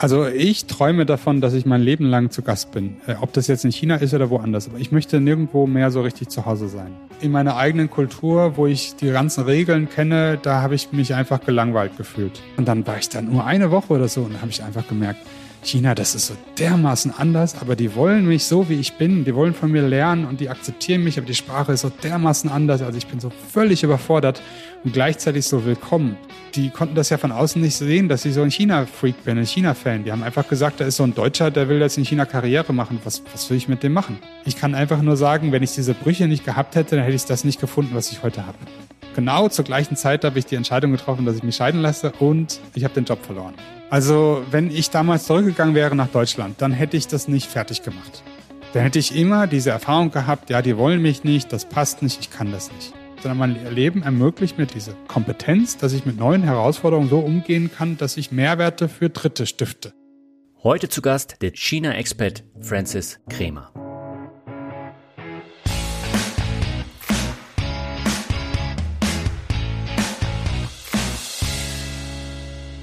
Also ich träume davon, dass ich mein Leben lang zu Gast bin. Äh, ob das jetzt in China ist oder woanders. Aber ich möchte nirgendwo mehr so richtig zu Hause sein. In meiner eigenen Kultur, wo ich die ganzen Regeln kenne, da habe ich mich einfach gelangweilt gefühlt. Und dann war ich da nur eine Woche oder so und da habe ich einfach gemerkt, China, das ist so dermaßen anders, aber die wollen mich so, wie ich bin. Die wollen von mir lernen und die akzeptieren mich, aber die Sprache ist so dermaßen anders. Also ich bin so völlig überfordert und gleichzeitig so willkommen. Die konnten das ja von außen nicht sehen, dass ich so ein China-Freak bin, ein China-Fan. Die haben einfach gesagt, da ist so ein Deutscher, der will jetzt in China Karriere machen. Was, was will ich mit dem machen? Ich kann einfach nur sagen, wenn ich diese Brüche nicht gehabt hätte, dann hätte ich das nicht gefunden, was ich heute habe. Genau zur gleichen Zeit habe ich die Entscheidung getroffen, dass ich mich scheiden lasse und ich habe den Job verloren. Also wenn ich damals zurückgegangen wäre nach Deutschland, dann hätte ich das nicht fertig gemacht. Dann hätte ich immer diese Erfahrung gehabt, ja, die wollen mich nicht, das passt nicht, ich kann das nicht. Sondern mein Leben ermöglicht mir diese Kompetenz, dass ich mit neuen Herausforderungen so umgehen kann, dass ich Mehrwerte für Dritte stifte. Heute zu Gast der China-Expert Francis Kremer.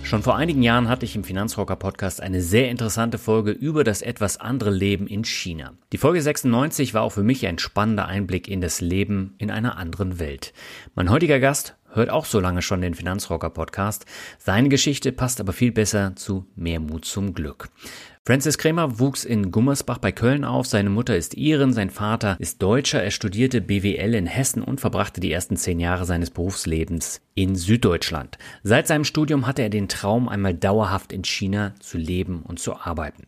Schon vor einigen Jahren hatte ich im Finanzrocker Podcast eine sehr interessante Folge über das etwas andere Leben in China. Die Folge 96 war auch für mich ein spannender Einblick in das Leben in einer anderen Welt. Mein heutiger Gast hört auch so lange schon den Finanzrocker Podcast. Seine Geschichte passt aber viel besser zu Mehr Mut zum Glück. Francis Kremer wuchs in Gummersbach bei Köln auf. Seine Mutter ist Iren, sein Vater ist Deutscher. Er studierte BWL in Hessen und verbrachte die ersten zehn Jahre seines Berufslebens in Süddeutschland. Seit seinem Studium hatte er den Traum, einmal dauerhaft in China zu leben und zu arbeiten.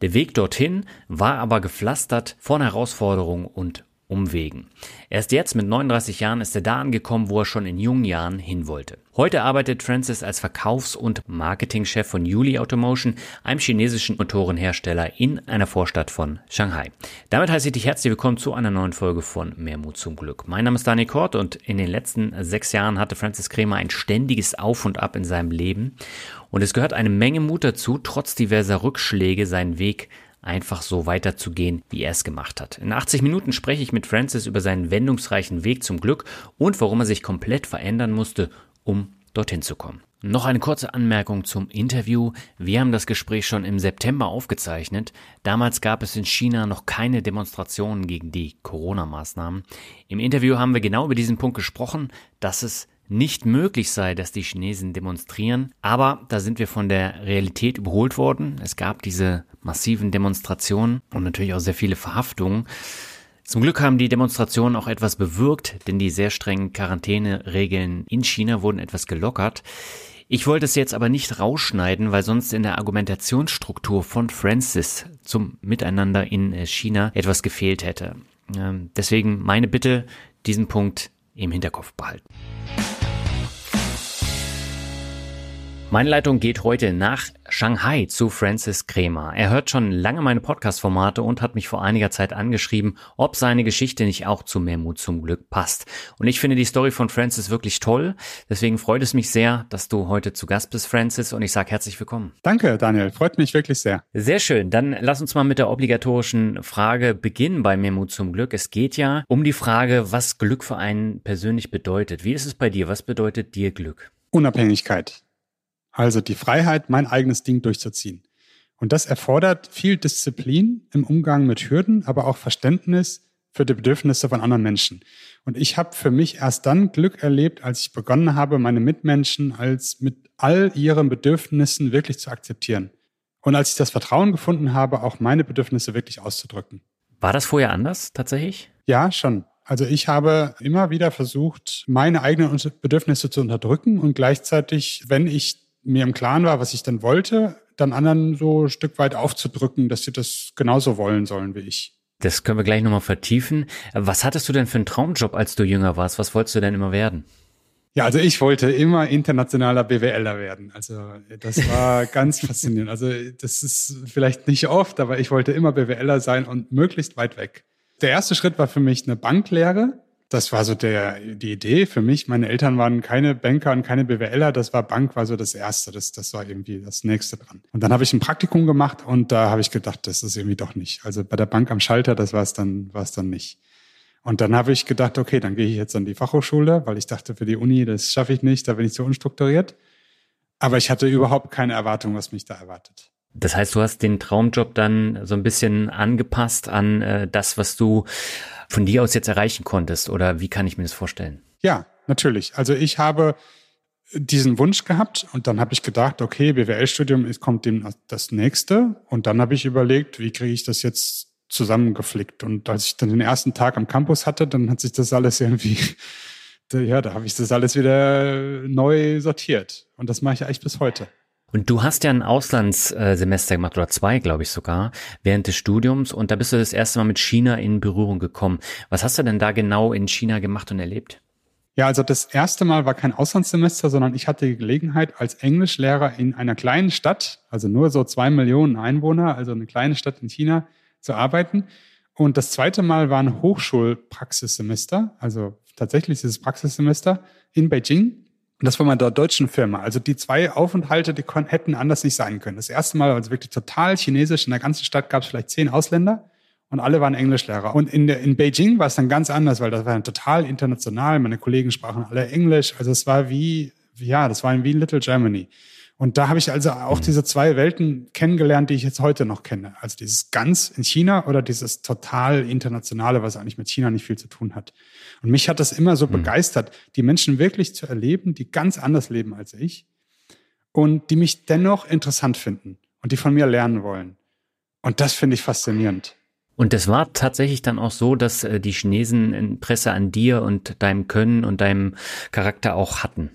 Der Weg dorthin war aber gepflastert von Herausforderungen und Umwegen. Erst jetzt mit 39 Jahren ist er da angekommen, wo er schon in jungen Jahren hin wollte. Heute arbeitet Francis als Verkaufs- und Marketingchef von Yuli Automotion, einem chinesischen Motorenhersteller in einer Vorstadt von Shanghai. Damit heiße ich dich herzlich willkommen zu einer neuen Folge von Mehr Mut zum Glück. Mein Name ist Dani Kort und in den letzten sechs Jahren hatte Francis Kremer ein ständiges Auf und Ab in seinem Leben. Und es gehört eine Menge Mut dazu, trotz diverser Rückschläge seinen Weg einfach so weiterzugehen, wie er es gemacht hat. In 80 Minuten spreche ich mit Francis über seinen wendungsreichen Weg zum Glück und warum er sich komplett verändern musste, um dorthin zu kommen. Noch eine kurze Anmerkung zum Interview. Wir haben das Gespräch schon im September aufgezeichnet. Damals gab es in China noch keine Demonstrationen gegen die Corona-Maßnahmen. Im Interview haben wir genau über diesen Punkt gesprochen, dass es nicht möglich sei, dass die Chinesen demonstrieren. Aber da sind wir von der Realität überholt worden. Es gab diese massiven Demonstrationen und natürlich auch sehr viele Verhaftungen. Zum Glück haben die Demonstrationen auch etwas bewirkt, denn die sehr strengen Quarantäneregeln in China wurden etwas gelockert. Ich wollte es jetzt aber nicht rausschneiden, weil sonst in der Argumentationsstruktur von Francis zum Miteinander in China etwas gefehlt hätte. Ähm, deswegen meine Bitte, diesen Punkt im Hinterkopf behalten. Meine Leitung geht heute nach Shanghai zu Francis Kremer. Er hört schon lange meine Podcast-Formate und hat mich vor einiger Zeit angeschrieben, ob seine Geschichte nicht auch zu mehr Mut zum Glück passt. Und ich finde die Story von Francis wirklich toll. Deswegen freut es mich sehr, dass du heute zu Gast bist, Francis, und ich sage herzlich willkommen. Danke, Daniel. Freut mich wirklich sehr. Sehr schön. Dann lass uns mal mit der obligatorischen Frage beginnen bei Mehr Mut zum Glück. Es geht ja um die Frage, was Glück für einen persönlich bedeutet. Wie ist es bei dir? Was bedeutet dir Glück? Unabhängigkeit. Also die Freiheit, mein eigenes Ding durchzuziehen. Und das erfordert viel Disziplin im Umgang mit Hürden, aber auch Verständnis für die Bedürfnisse von anderen Menschen. Und ich habe für mich erst dann Glück erlebt, als ich begonnen habe, meine Mitmenschen als mit all ihren Bedürfnissen wirklich zu akzeptieren. Und als ich das Vertrauen gefunden habe, auch meine Bedürfnisse wirklich auszudrücken. War das vorher anders tatsächlich? Ja, schon. Also ich habe immer wieder versucht, meine eigenen Bedürfnisse zu unterdrücken und gleichzeitig, wenn ich mir im Klaren war, was ich dann wollte, dann anderen so ein Stück weit aufzudrücken, dass sie das genauso wollen sollen wie ich. Das können wir gleich nochmal vertiefen. Was hattest du denn für einen Traumjob, als du jünger warst? Was wolltest du denn immer werden? Ja, also ich wollte immer internationaler BWLer werden. Also das war ganz faszinierend. Also das ist vielleicht nicht oft, aber ich wollte immer BWLer sein und möglichst weit weg. Der erste Schritt war für mich eine Banklehre. Das war so der, die Idee für mich. Meine Eltern waren keine Banker und keine BWLer. Das war Bank, war so das Erste. Das, das war irgendwie das Nächste dran. Und dann habe ich ein Praktikum gemacht und da habe ich gedacht, das ist irgendwie doch nicht. Also bei der Bank am Schalter, das war es dann, war es dann nicht. Und dann habe ich gedacht, okay, dann gehe ich jetzt an die Fachhochschule, weil ich dachte, für die Uni, das schaffe ich nicht, da bin ich zu unstrukturiert. Aber ich hatte überhaupt keine Erwartung, was mich da erwartet. Das heißt, du hast den Traumjob dann so ein bisschen angepasst an äh, das, was du von dir aus jetzt erreichen konntest. Oder wie kann ich mir das vorstellen? Ja, natürlich. Also ich habe diesen Wunsch gehabt und dann habe ich gedacht, okay, BWL-Studium kommt dem das nächste. Und dann habe ich überlegt, wie kriege ich das jetzt zusammengeflickt. Und als ich dann den ersten Tag am Campus hatte, dann hat sich das alles irgendwie, ja, da habe ich das alles wieder neu sortiert. Und das mache ich eigentlich bis heute. Und du hast ja ein Auslandssemester gemacht oder zwei, glaube ich sogar, während des Studiums. Und da bist du das erste Mal mit China in Berührung gekommen. Was hast du denn da genau in China gemacht und erlebt? Ja, also das erste Mal war kein Auslandssemester, sondern ich hatte die Gelegenheit als Englischlehrer in einer kleinen Stadt, also nur so zwei Millionen Einwohner, also eine kleine Stadt in China, zu arbeiten. Und das zweite Mal war ein Hochschulpraxissemester, also tatsächlich dieses Praxissemester in Beijing. Und das war mal der deutschen Firma. Also die zwei Aufenthalte, die hätten anders nicht sein können. Das erste Mal war es wirklich total chinesisch. In der ganzen Stadt gab es vielleicht zehn Ausländer und alle waren Englischlehrer. Und in, in Beijing war es dann ganz anders, weil das war dann total international. Meine Kollegen sprachen alle Englisch. Also es war wie, ja, das war wie Little Germany. Und da habe ich also auch mhm. diese zwei Welten kennengelernt, die ich jetzt heute noch kenne. Also dieses ganz in China oder dieses total internationale, was eigentlich mit China nicht viel zu tun hat. Und mich hat das immer so mhm. begeistert, die Menschen wirklich zu erleben, die ganz anders leben als ich und die mich dennoch interessant finden und die von mir lernen wollen. Und das finde ich faszinierend. Und das war tatsächlich dann auch so, dass äh, die Chinesen Interesse an dir und deinem Können und deinem Charakter auch hatten.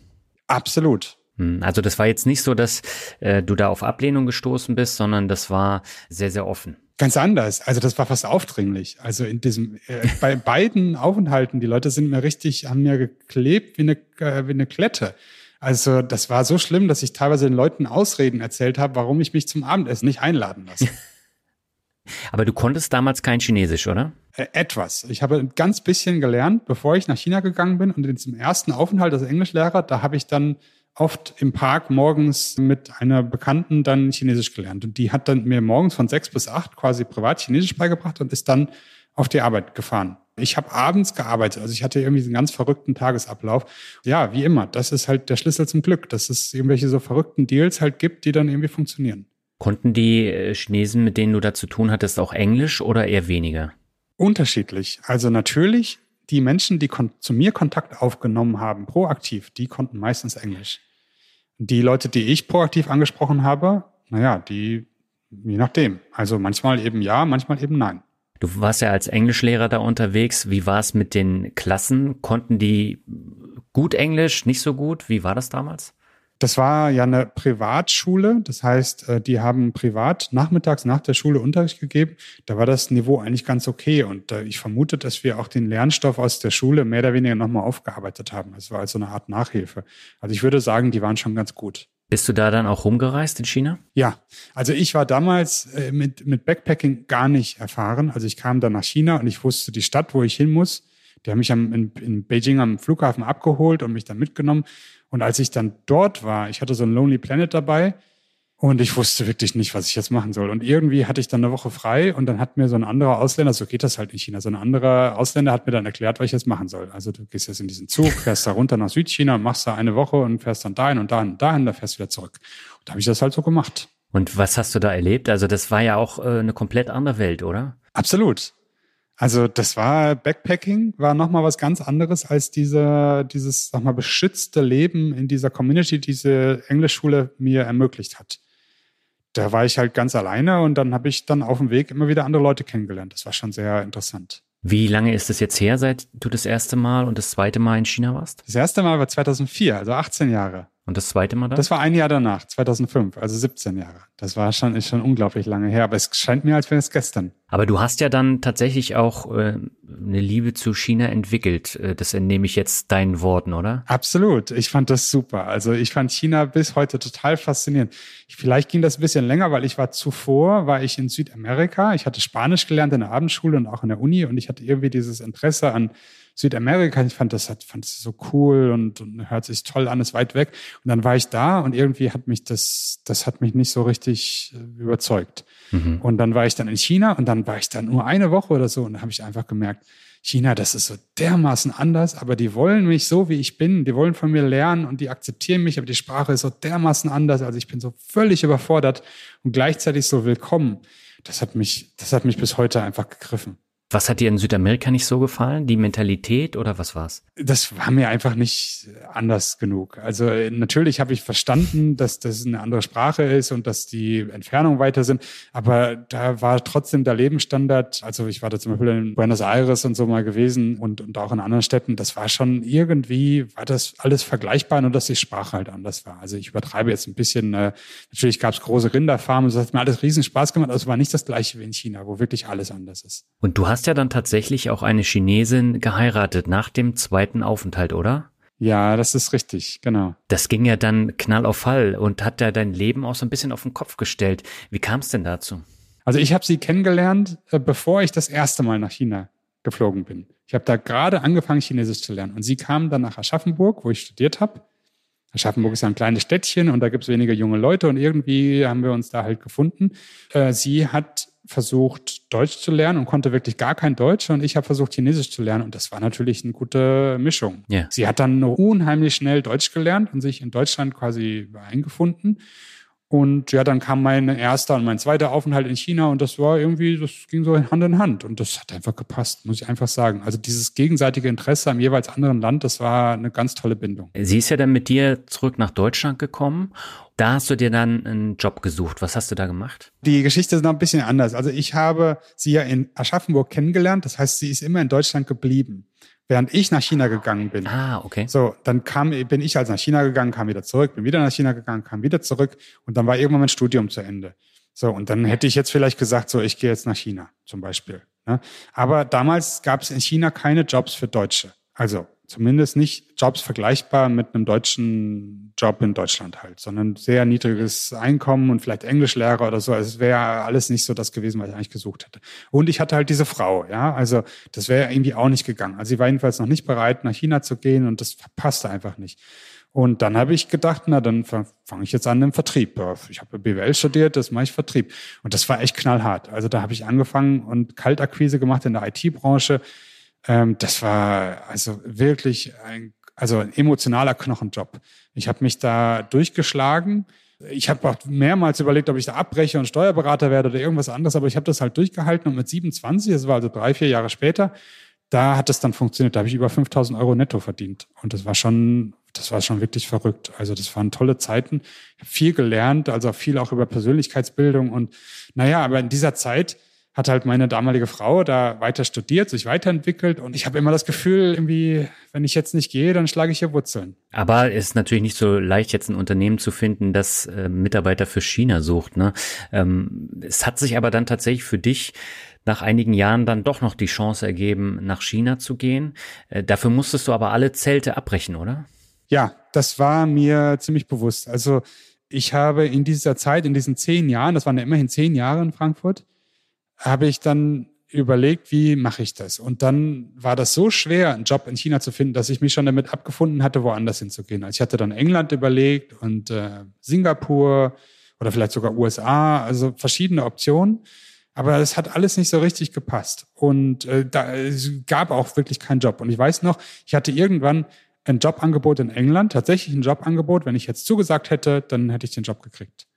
Absolut. Hm, also das war jetzt nicht so, dass äh, du da auf Ablehnung gestoßen bist, sondern das war sehr, sehr offen. Ganz anders. Also das war fast aufdringlich. Also in diesem, äh, bei beiden Aufenthalten, die Leute sind mir richtig, haben mir geklebt wie eine, äh, wie eine Klette. Also das war so schlimm, dass ich teilweise den Leuten Ausreden erzählt habe, warum ich mich zum Abendessen nicht einladen lasse. Aber du konntest damals kein Chinesisch, oder? Äh, etwas. Ich habe ein ganz bisschen gelernt, bevor ich nach China gegangen bin. Und in diesem ersten Aufenthalt als Englischlehrer, da habe ich dann oft im Park morgens mit einer Bekannten dann Chinesisch gelernt. Und die hat dann mir morgens von sechs bis acht quasi privat Chinesisch beigebracht und ist dann auf die Arbeit gefahren. Ich habe abends gearbeitet, also ich hatte irgendwie einen ganz verrückten Tagesablauf. Ja, wie immer, das ist halt der Schlüssel zum Glück, dass es irgendwelche so verrückten Deals halt gibt, die dann irgendwie funktionieren. Konnten die äh, Chinesen, mit denen du da zu tun hattest, auch Englisch oder eher weniger? Unterschiedlich. Also natürlich die Menschen, die zu mir Kontakt aufgenommen haben, proaktiv, die konnten meistens Englisch. Die Leute, die ich proaktiv angesprochen habe, naja, die, je nachdem. Also manchmal eben ja, manchmal eben nein. Du warst ja als Englischlehrer da unterwegs. Wie war es mit den Klassen? Konnten die gut Englisch, nicht so gut? Wie war das damals? Das war ja eine Privatschule. Das heißt, äh, die haben privat nachmittags nach der Schule Unterricht gegeben. Da war das Niveau eigentlich ganz okay. Und äh, ich vermute, dass wir auch den Lernstoff aus der Schule mehr oder weniger nochmal aufgearbeitet haben. Das war also eine Art Nachhilfe. Also ich würde sagen, die waren schon ganz gut. Bist du da dann auch rumgereist in China? Ja, also ich war damals äh, mit, mit Backpacking gar nicht erfahren. Also ich kam dann nach China und ich wusste die Stadt, wo ich hin muss. Die haben mich am, in, in Beijing am Flughafen abgeholt und mich dann mitgenommen. Und als ich dann dort war, ich hatte so ein Lonely Planet dabei und ich wusste wirklich nicht, was ich jetzt machen soll. Und irgendwie hatte ich dann eine Woche frei und dann hat mir so ein anderer Ausländer, so geht das halt in China, so ein anderer Ausländer hat mir dann erklärt, was ich jetzt machen soll. Also du gehst jetzt in diesen Zug, fährst da runter nach Südchina, machst da eine Woche und fährst dann dahin und dahin und dahin, da fährst du wieder zurück. Und da habe ich das halt so gemacht. Und was hast du da erlebt? Also das war ja auch äh, eine komplett andere Welt, oder? Absolut. Also das war Backpacking, war nochmal was ganz anderes als diese, dieses, sag mal, beschützte Leben in dieser Community, die diese Englischschule mir ermöglicht hat. Da war ich halt ganz alleine und dann habe ich dann auf dem Weg immer wieder andere Leute kennengelernt. Das war schon sehr interessant. Wie lange ist es jetzt her, seit du das erste Mal und das zweite Mal in China warst? Das erste Mal war 2004, also 18 Jahre. Und das zweite Mal dann? Das war ein Jahr danach, 2005, also 17 Jahre. Das war schon, ist schon unglaublich lange her, aber es scheint mir, als wäre es gestern. Aber du hast ja dann tatsächlich auch äh, eine Liebe zu China entwickelt. Äh, das entnehme ich jetzt deinen Worten, oder? Absolut. Ich fand das super. Also ich fand China bis heute total faszinierend. Vielleicht ging das ein bisschen länger, weil ich war zuvor, war ich in Südamerika. Ich hatte Spanisch gelernt in der Abendschule und auch in der Uni und ich hatte irgendwie dieses Interesse an Südamerika. Ich fand das, fand das so cool und, und hört sich toll an, ist weit weg. Und dann war ich da und irgendwie hat mich das, das hat mich nicht so richtig äh, überzeugt. Mhm. Und dann war ich dann in China und dann war ich dann nur eine Woche oder so und da habe ich einfach gemerkt, China, das ist so dermaßen anders, aber die wollen mich so, wie ich bin. Die wollen von mir lernen und die akzeptieren mich, aber die Sprache ist so dermaßen anders. Also ich bin so völlig überfordert und gleichzeitig so willkommen. Das hat mich, das hat mich bis heute einfach gegriffen. Was hat dir in Südamerika nicht so gefallen? Die Mentalität oder was war's? Das war mir einfach nicht anders genug. Also natürlich habe ich verstanden, dass das eine andere Sprache ist und dass die Entfernungen weiter sind, aber da war trotzdem der Lebensstandard, also ich war da zum Beispiel in Buenos Aires und so mal gewesen und, und auch in anderen Städten, das war schon irgendwie, war das alles vergleichbar, nur dass die Sprache halt anders war. Also ich übertreibe jetzt ein bisschen, äh, natürlich gab es große Rinderfarmen, das hat mir alles riesen Spaß gemacht, aber es war nicht das gleiche wie in China, wo wirklich alles anders ist. Und du hast hast ja dann tatsächlich auch eine Chinesin geheiratet nach dem zweiten Aufenthalt, oder? Ja, das ist richtig, genau. Das ging ja dann knall auf Fall und hat ja dein Leben auch so ein bisschen auf den Kopf gestellt. Wie kam es denn dazu? Also ich habe sie kennengelernt, äh, bevor ich das erste Mal nach China geflogen bin. Ich habe da gerade angefangen, Chinesisch zu lernen. Und sie kam dann nach Aschaffenburg, wo ich studiert habe. Aschaffenburg ist ja ein kleines Städtchen und da gibt es weniger junge Leute und irgendwie haben wir uns da halt gefunden. Äh, sie hat versucht, Deutsch zu lernen und konnte wirklich gar kein Deutsch und ich habe versucht, Chinesisch zu lernen und das war natürlich eine gute Mischung. Yeah. Sie hat dann unheimlich schnell Deutsch gelernt und sich in Deutschland quasi eingefunden und ja, dann kam mein erster und mein zweiter Aufenthalt in China und das war irgendwie, das ging so Hand in Hand und das hat einfach gepasst, muss ich einfach sagen. Also dieses gegenseitige Interesse am jeweils anderen Land, das war eine ganz tolle Bindung. Sie ist ja dann mit dir zurück nach Deutschland gekommen. Da hast du dir dann einen Job gesucht. Was hast du da gemacht? Die Geschichte ist noch ein bisschen anders. Also ich habe sie ja in Aschaffenburg kennengelernt. Das heißt, sie ist immer in Deutschland geblieben während ich nach China gegangen bin. Ah, okay. So, dann kam, bin ich als nach China gegangen, kam wieder zurück, bin wieder nach China gegangen, kam wieder zurück und dann war irgendwann mein Studium zu Ende. So, und dann hätte ich jetzt vielleicht gesagt, so, ich gehe jetzt nach China zum Beispiel. Ne? Aber damals gab es in China keine Jobs für Deutsche. Also zumindest nicht Jobs vergleichbar mit einem deutschen Job in Deutschland halt, sondern sehr niedriges Einkommen und vielleicht Englischlehrer oder so. Also es wäre alles nicht so das gewesen, was ich eigentlich gesucht hätte. Und ich hatte halt diese Frau, ja, also das wäre irgendwie auch nicht gegangen. Also sie war jedenfalls noch nicht bereit, nach China zu gehen und das passte einfach nicht. Und dann habe ich gedacht, na, dann fange ich jetzt an im Vertrieb. Ich habe BWL studiert, das mache ich Vertrieb. Und das war echt knallhart. Also da habe ich angefangen und Kaltakquise gemacht in der IT-Branche ähm, das war also wirklich ein, also ein emotionaler Knochenjob. Ich habe mich da durchgeschlagen. Ich habe auch mehrmals überlegt, ob ich da abbreche und Steuerberater werde oder irgendwas anderes, aber ich habe das halt durchgehalten und mit 27, das war also drei, vier Jahre später, da hat es dann funktioniert. Da habe ich über 5000 Euro netto verdient. Und das war schon, das war schon wirklich verrückt. Also das waren tolle Zeiten. Ich habe viel gelernt, also viel auch über Persönlichkeitsbildung. Und naja, aber in dieser Zeit hat halt meine damalige Frau da weiter studiert, sich weiterentwickelt und ich habe immer das Gefühl, irgendwie, wenn ich jetzt nicht gehe, dann schlage ich hier Wurzeln. Aber es ist natürlich nicht so leicht, jetzt ein Unternehmen zu finden, das äh, Mitarbeiter für China sucht. Ne? Ähm, es hat sich aber dann tatsächlich für dich nach einigen Jahren dann doch noch die Chance ergeben, nach China zu gehen. Äh, dafür musstest du aber alle Zelte abbrechen, oder? Ja, das war mir ziemlich bewusst. Also ich habe in dieser Zeit, in diesen zehn Jahren, das waren ja immerhin zehn Jahre in Frankfurt, habe ich dann überlegt, wie mache ich das? Und dann war das so schwer, einen Job in China zu finden, dass ich mich schon damit abgefunden hatte, woanders hinzugehen. Also ich hatte dann England überlegt und äh, Singapur oder vielleicht sogar USA, also verschiedene Optionen. Aber es hat alles nicht so richtig gepasst. Und äh, da es gab auch wirklich keinen Job. Und ich weiß noch, ich hatte irgendwann ein Jobangebot in England, tatsächlich ein Jobangebot. Wenn ich jetzt zugesagt hätte, dann hätte ich den Job gekriegt.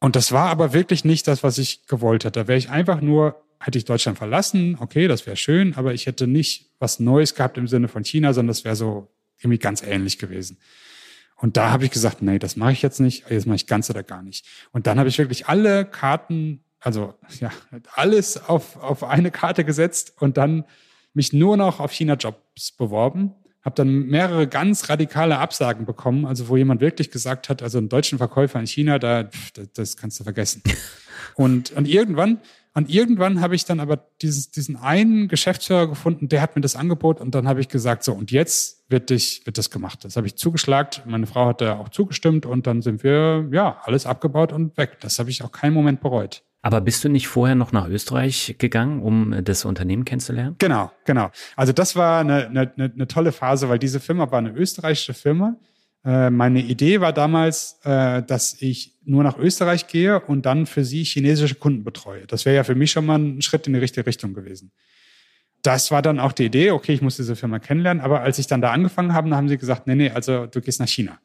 Und das war aber wirklich nicht das, was ich gewollt hätte. Da wäre ich einfach nur, hätte ich Deutschland verlassen, okay, das wäre schön, aber ich hätte nicht was Neues gehabt im Sinne von China, sondern das wäre so irgendwie ganz ähnlich gewesen. Und da habe ich gesagt, nee, das mache ich jetzt nicht, jetzt mache ich ganz oder gar nicht. Und dann habe ich wirklich alle Karten, also ja, alles auf, auf eine Karte gesetzt und dann mich nur noch auf China-Jobs beworben habe dann mehrere ganz radikale Absagen bekommen, also wo jemand wirklich gesagt hat, also einen deutschen Verkäufer in China, da, das, das kannst du vergessen. Und, und irgendwann, und irgendwann habe ich dann aber dieses, diesen einen Geschäftsführer gefunden, der hat mir das Angebot und dann habe ich gesagt, so und jetzt wird dich, wird das gemacht. Das habe ich zugeschlagt. Meine Frau hat da auch zugestimmt und dann sind wir ja alles abgebaut und weg. Das habe ich auch keinen Moment bereut. Aber bist du nicht vorher noch nach Österreich gegangen, um das Unternehmen kennenzulernen? Genau, genau. Also das war eine, eine, eine tolle Phase, weil diese Firma war eine österreichische Firma. Äh, meine Idee war damals, äh, dass ich nur nach Österreich gehe und dann für sie chinesische Kunden betreue. Das wäre ja für mich schon mal ein Schritt in die richtige Richtung gewesen. Das war dann auch die Idee, okay, ich muss diese Firma kennenlernen, aber als ich dann da angefangen habe, haben sie gesagt, nee, nee, also du gehst nach China.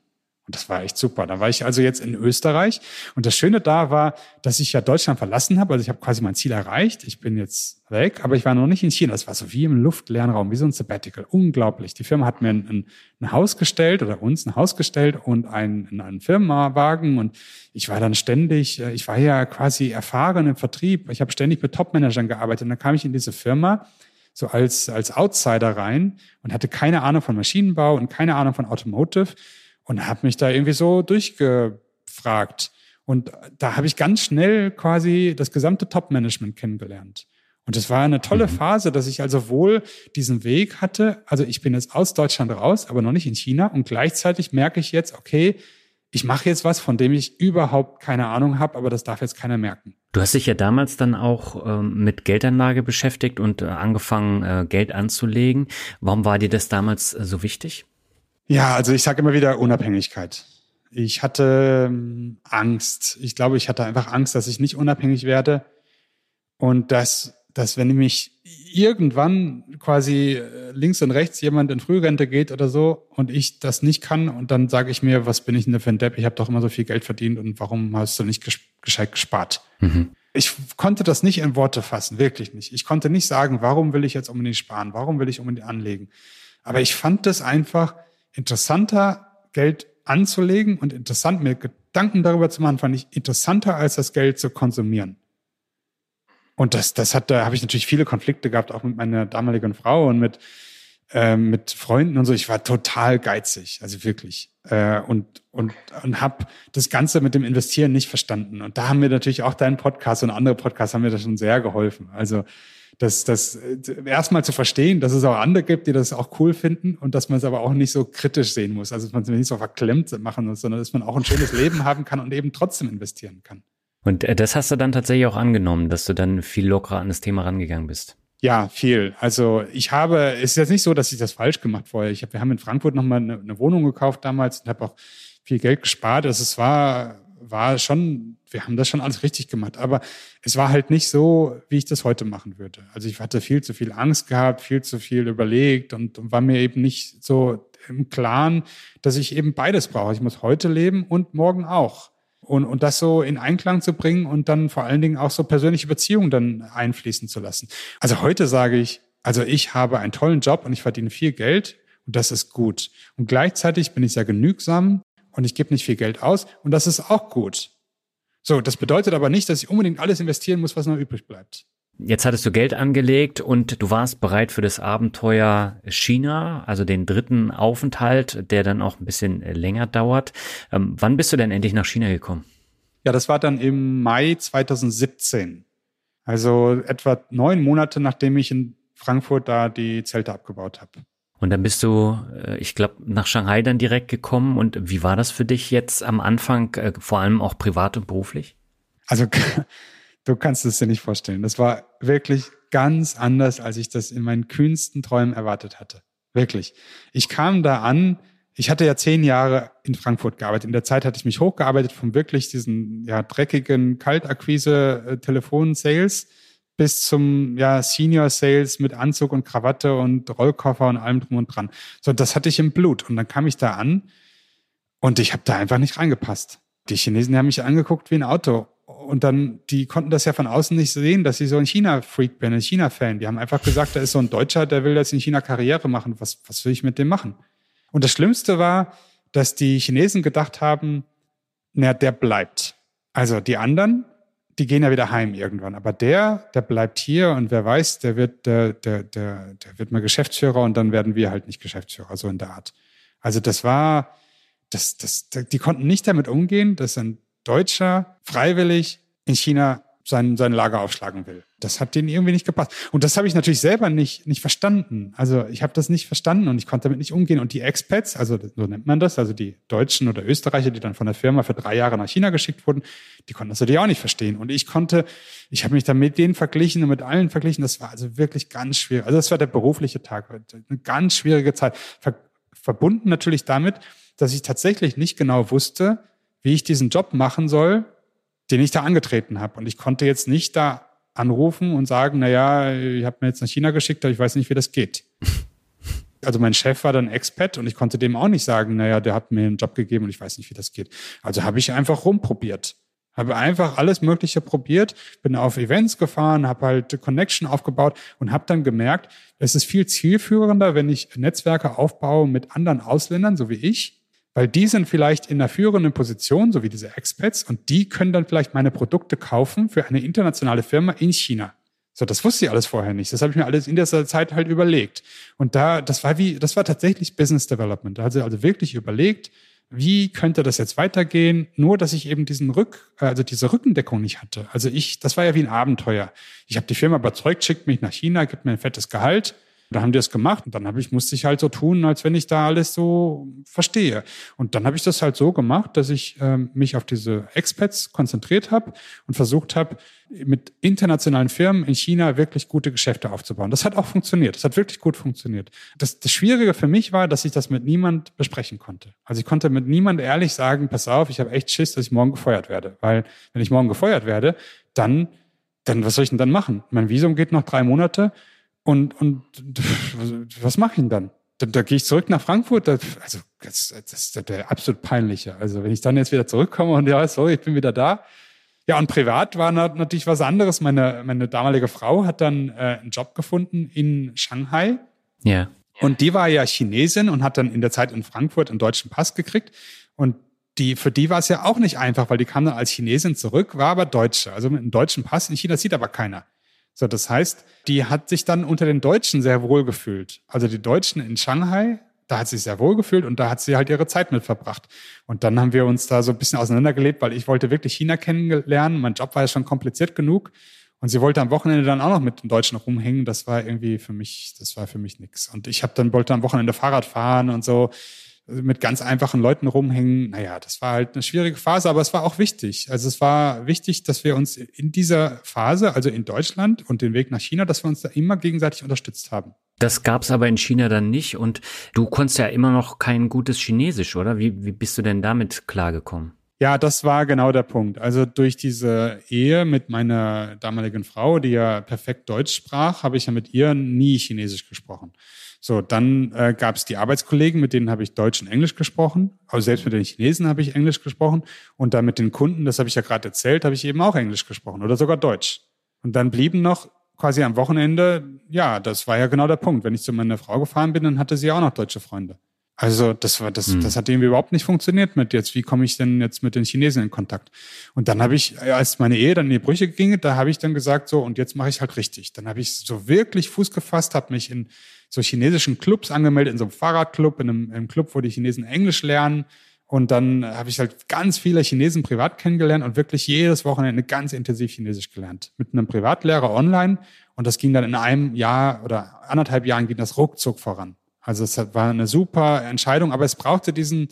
Und das war echt super. Da war ich also jetzt in Österreich. Und das Schöne da war, dass ich ja Deutschland verlassen habe. Also ich habe quasi mein Ziel erreicht. Ich bin jetzt weg, aber ich war noch nicht in China. Das war so wie im luftleeren Raum, wie so ein Sabbatical. Unglaublich. Die Firma hat mir ein, ein Haus gestellt oder uns ein Haus gestellt und einen, einen Firmenwagen. Und ich war dann ständig, äh, ich war ja quasi erfahren im Vertrieb. Ich habe ständig mit Topmanagern gearbeitet. Und dann kam ich in diese Firma so als, als Outsider rein und hatte keine Ahnung von Maschinenbau und keine Ahnung von Automotive und habe mich da irgendwie so durchgefragt. Und da habe ich ganz schnell quasi das gesamte Top-Management kennengelernt. Und es war eine tolle mhm. Phase, dass ich also wohl diesen Weg hatte. Also ich bin jetzt aus Deutschland raus, aber noch nicht in China. Und gleichzeitig merke ich jetzt, okay, ich mache jetzt was, von dem ich überhaupt keine Ahnung habe, aber das darf jetzt keiner merken. Du hast dich ja damals dann auch ähm, mit Geldanlage beschäftigt und äh, angefangen, äh, Geld anzulegen. Warum war dir das damals äh, so wichtig? Ja, also ich sage immer wieder Unabhängigkeit. Ich hatte ähm, Angst. Ich glaube, ich hatte einfach Angst, dass ich nicht unabhängig werde und dass, dass wenn mich irgendwann quasi äh, links und rechts jemand in Frührente geht oder so und ich das nicht kann und dann sage ich mir, was bin ich denn für ein Depp? Ich habe doch immer so viel Geld verdient und warum hast du nicht gescheit gespart? Mhm. Ich konnte das nicht in Worte fassen, wirklich nicht. Ich konnte nicht sagen, warum will ich jetzt unbedingt sparen? Warum will ich unbedingt anlegen? Aber ich fand das einfach, interessanter, Geld anzulegen und interessant, mir Gedanken darüber zu machen, fand ich interessanter, als das Geld zu konsumieren. Und das, das hat, da habe ich natürlich viele Konflikte gehabt, auch mit meiner damaligen Frau und mit, äh, mit Freunden und so. Ich war total geizig, also wirklich. Äh, und und, und habe das Ganze mit dem Investieren nicht verstanden. Und da haben mir natürlich auch dein Podcast und andere Podcasts haben mir da schon sehr geholfen. Also das, das erstmal zu verstehen, dass es auch andere gibt, die das auch cool finden und dass man es aber auch nicht so kritisch sehen muss. Also dass man es nicht so verklemmt machen muss, sondern dass man auch ein schönes Leben haben kann und eben trotzdem investieren kann. Und äh, das hast du dann tatsächlich auch angenommen, dass du dann viel lockerer an das Thema rangegangen bist. Ja, viel. Also ich habe, es ist jetzt nicht so, dass ich das falsch gemacht vorher. Ich hab, wir haben in Frankfurt nochmal eine, eine Wohnung gekauft damals und habe auch viel Geld gespart. Also es war war schon, wir haben das schon alles richtig gemacht. Aber es war halt nicht so, wie ich das heute machen würde. Also ich hatte viel zu viel Angst gehabt, viel zu viel überlegt und, und war mir eben nicht so im Klaren, dass ich eben beides brauche. Ich muss heute leben und morgen auch. Und, und das so in Einklang zu bringen und dann vor allen Dingen auch so persönliche Beziehungen dann einfließen zu lassen. Also heute sage ich, also ich habe einen tollen Job und ich verdiene viel Geld und das ist gut. Und gleichzeitig bin ich sehr genügsam und ich gebe nicht viel Geld aus und das ist auch gut. So, das bedeutet aber nicht, dass ich unbedingt alles investieren muss, was noch übrig bleibt. Jetzt hattest du Geld angelegt und du warst bereit für das Abenteuer China, also den dritten Aufenthalt, der dann auch ein bisschen länger dauert. Ähm, wann bist du denn endlich nach China gekommen? Ja, das war dann im Mai 2017. Also etwa neun Monate, nachdem ich in Frankfurt da die Zelte abgebaut habe. Und dann bist du, äh, ich glaube, nach Shanghai dann direkt gekommen. Und wie war das für dich jetzt am Anfang, äh, vor allem auch privat und beruflich? Also du kannst es dir nicht vorstellen. Das war wirklich ganz anders, als ich das in meinen kühnsten Träumen erwartet hatte. Wirklich. Ich kam da an, ich hatte ja zehn Jahre in Frankfurt gearbeitet. In der Zeit hatte ich mich hochgearbeitet von wirklich diesen ja, dreckigen Kaltakquise-Telefon-Sales äh, bis zum ja, Senior Sales mit Anzug und Krawatte und Rollkoffer und allem drum und dran. So, das hatte ich im Blut. Und dann kam ich da an und ich habe da einfach nicht reingepasst. Die Chinesen haben mich angeguckt wie ein Auto. Und dann, die konnten das ja von außen nicht sehen, dass ich so ein China-Freak bin, ein China-Fan. Die haben einfach gesagt, da ist so ein Deutscher, der will jetzt in China Karriere machen. Was, was will ich mit dem machen? Und das Schlimmste war, dass die Chinesen gedacht haben, na, der bleibt. Also die anderen, die gehen ja wieder heim irgendwann. Aber der, der bleibt hier und wer weiß, der wird, der, der, der, der wird mal Geschäftsführer und dann werden wir halt nicht Geschäftsführer, so in der Art. Also das war, das, das, die konnten nicht damit umgehen, dass ein Deutscher freiwillig in China sein, sein Lager aufschlagen will. Das hat denen irgendwie nicht gepasst. Und das habe ich natürlich selber nicht, nicht verstanden. Also ich habe das nicht verstanden und ich konnte damit nicht umgehen. Und die Expats, also so nennt man das, also die Deutschen oder Österreicher, die dann von der Firma für drei Jahre nach China geschickt wurden, die konnten das natürlich auch nicht verstehen. Und ich konnte, ich habe mich dann mit denen verglichen und mit allen verglichen. Das war also wirklich ganz schwierig. Also das war der berufliche Tag, eine ganz schwierige Zeit. Ver verbunden natürlich damit, dass ich tatsächlich nicht genau wusste, wie ich diesen Job machen soll, den ich da angetreten habe. Und ich konnte jetzt nicht da anrufen und sagen, na ja, ich habe mir jetzt nach China geschickt, aber ich weiß nicht, wie das geht. Also mein Chef war dann Expat und ich konnte dem auch nicht sagen, naja, der hat mir einen Job gegeben und ich weiß nicht, wie das geht. Also habe ich einfach rumprobiert. Habe einfach alles Mögliche probiert, bin auf Events gefahren, habe halt Connection aufgebaut und habe dann gemerkt, es ist viel zielführender, wenn ich Netzwerke aufbaue mit anderen Ausländern, so wie ich, weil die sind vielleicht in einer führenden Position, so wie diese Expats, und die können dann vielleicht meine Produkte kaufen für eine internationale Firma in China. So, das wusste ich alles vorher nicht. Das habe ich mir alles in dieser Zeit halt überlegt. Und da, das war wie, das war tatsächlich Business Development. Also, also wirklich überlegt, wie könnte das jetzt weitergehen? Nur, dass ich eben diesen Rück, also diese Rückendeckung nicht hatte. Also ich, das war ja wie ein Abenteuer. Ich habe die Firma überzeugt, schickt mich nach China, gibt mir ein fettes Gehalt da haben die das gemacht und dann habe ich, musste ich halt so tun, als wenn ich da alles so verstehe. Und dann habe ich das halt so gemacht, dass ich ähm, mich auf diese Expats konzentriert habe und versucht habe, mit internationalen Firmen in China wirklich gute Geschäfte aufzubauen. Das hat auch funktioniert. Das hat wirklich gut funktioniert. Das, das Schwierige für mich war, dass ich das mit niemand besprechen konnte. Also ich konnte mit niemand ehrlich sagen, pass auf, ich habe echt Schiss, dass ich morgen gefeuert werde. Weil wenn ich morgen gefeuert werde, dann, dann was soll ich denn dann machen? Mein Visum geht noch drei Monate und, und was mache ich denn dann? Da, da gehe ich zurück nach Frankfurt. Da, also das, das ist der absolut peinliche. Also wenn ich dann jetzt wieder zurückkomme und ja, sorry, ich bin wieder da. Ja, und privat war natürlich was anderes. Meine, meine damalige Frau hat dann äh, einen Job gefunden in Shanghai. Ja. Und die war ja Chinesin und hat dann in der Zeit in Frankfurt einen deutschen Pass gekriegt. Und die, für die war es ja auch nicht einfach, weil die kam dann als Chinesin zurück, war aber Deutsche. Also mit einem deutschen Pass in China sieht aber keiner. So, das heißt, die hat sich dann unter den Deutschen sehr wohl gefühlt. Also die Deutschen in Shanghai, da hat sie sich sehr wohl gefühlt und da hat sie halt ihre Zeit mit verbracht. Und dann haben wir uns da so ein bisschen auseinandergelebt, weil ich wollte wirklich China kennenlernen. Mein Job war ja schon kompliziert genug. Und sie wollte am Wochenende dann auch noch mit den Deutschen rumhängen. Das war irgendwie für mich, das war für mich nix. Und ich habe dann wollte am Wochenende Fahrrad fahren und so mit ganz einfachen Leuten rumhängen. Naja, das war halt eine schwierige Phase, aber es war auch wichtig. Also es war wichtig, dass wir uns in dieser Phase, also in Deutschland und den Weg nach China, dass wir uns da immer gegenseitig unterstützt haben. Das gab's aber in China dann nicht und du konntest ja immer noch kein gutes Chinesisch, oder? Wie, wie bist du denn damit klargekommen? Ja, das war genau der Punkt. Also durch diese Ehe mit meiner damaligen Frau, die ja perfekt Deutsch sprach, habe ich ja mit ihr nie Chinesisch gesprochen. So, dann äh, gab es die Arbeitskollegen, mit denen habe ich Deutsch und Englisch gesprochen. Also selbst mit den Chinesen habe ich Englisch gesprochen. Und dann mit den Kunden, das habe ich ja gerade erzählt, habe ich eben auch Englisch gesprochen oder sogar Deutsch. Und dann blieben noch quasi am Wochenende, ja, das war ja genau der Punkt. Wenn ich zu meiner Frau gefahren bin, dann hatte sie auch noch deutsche Freunde. Also das war das, mhm. das hat irgendwie überhaupt nicht funktioniert mit jetzt. Wie komme ich denn jetzt mit den Chinesen in Kontakt? Und dann habe ich, als meine Ehe dann in die Brüche ging, da habe ich dann gesagt so und jetzt mache ich halt richtig. Dann habe ich so wirklich Fuß gefasst, habe mich in so chinesischen Clubs angemeldet, in so einem Fahrradclub, in einem, in einem Club, wo die Chinesen Englisch lernen. Und dann habe ich halt ganz viele Chinesen privat kennengelernt und wirklich jedes Wochenende ganz intensiv Chinesisch gelernt. Mit einem Privatlehrer online. Und das ging dann in einem Jahr oder anderthalb Jahren ging das ruckzuck voran. Also es war eine super Entscheidung, aber es brauchte diesen,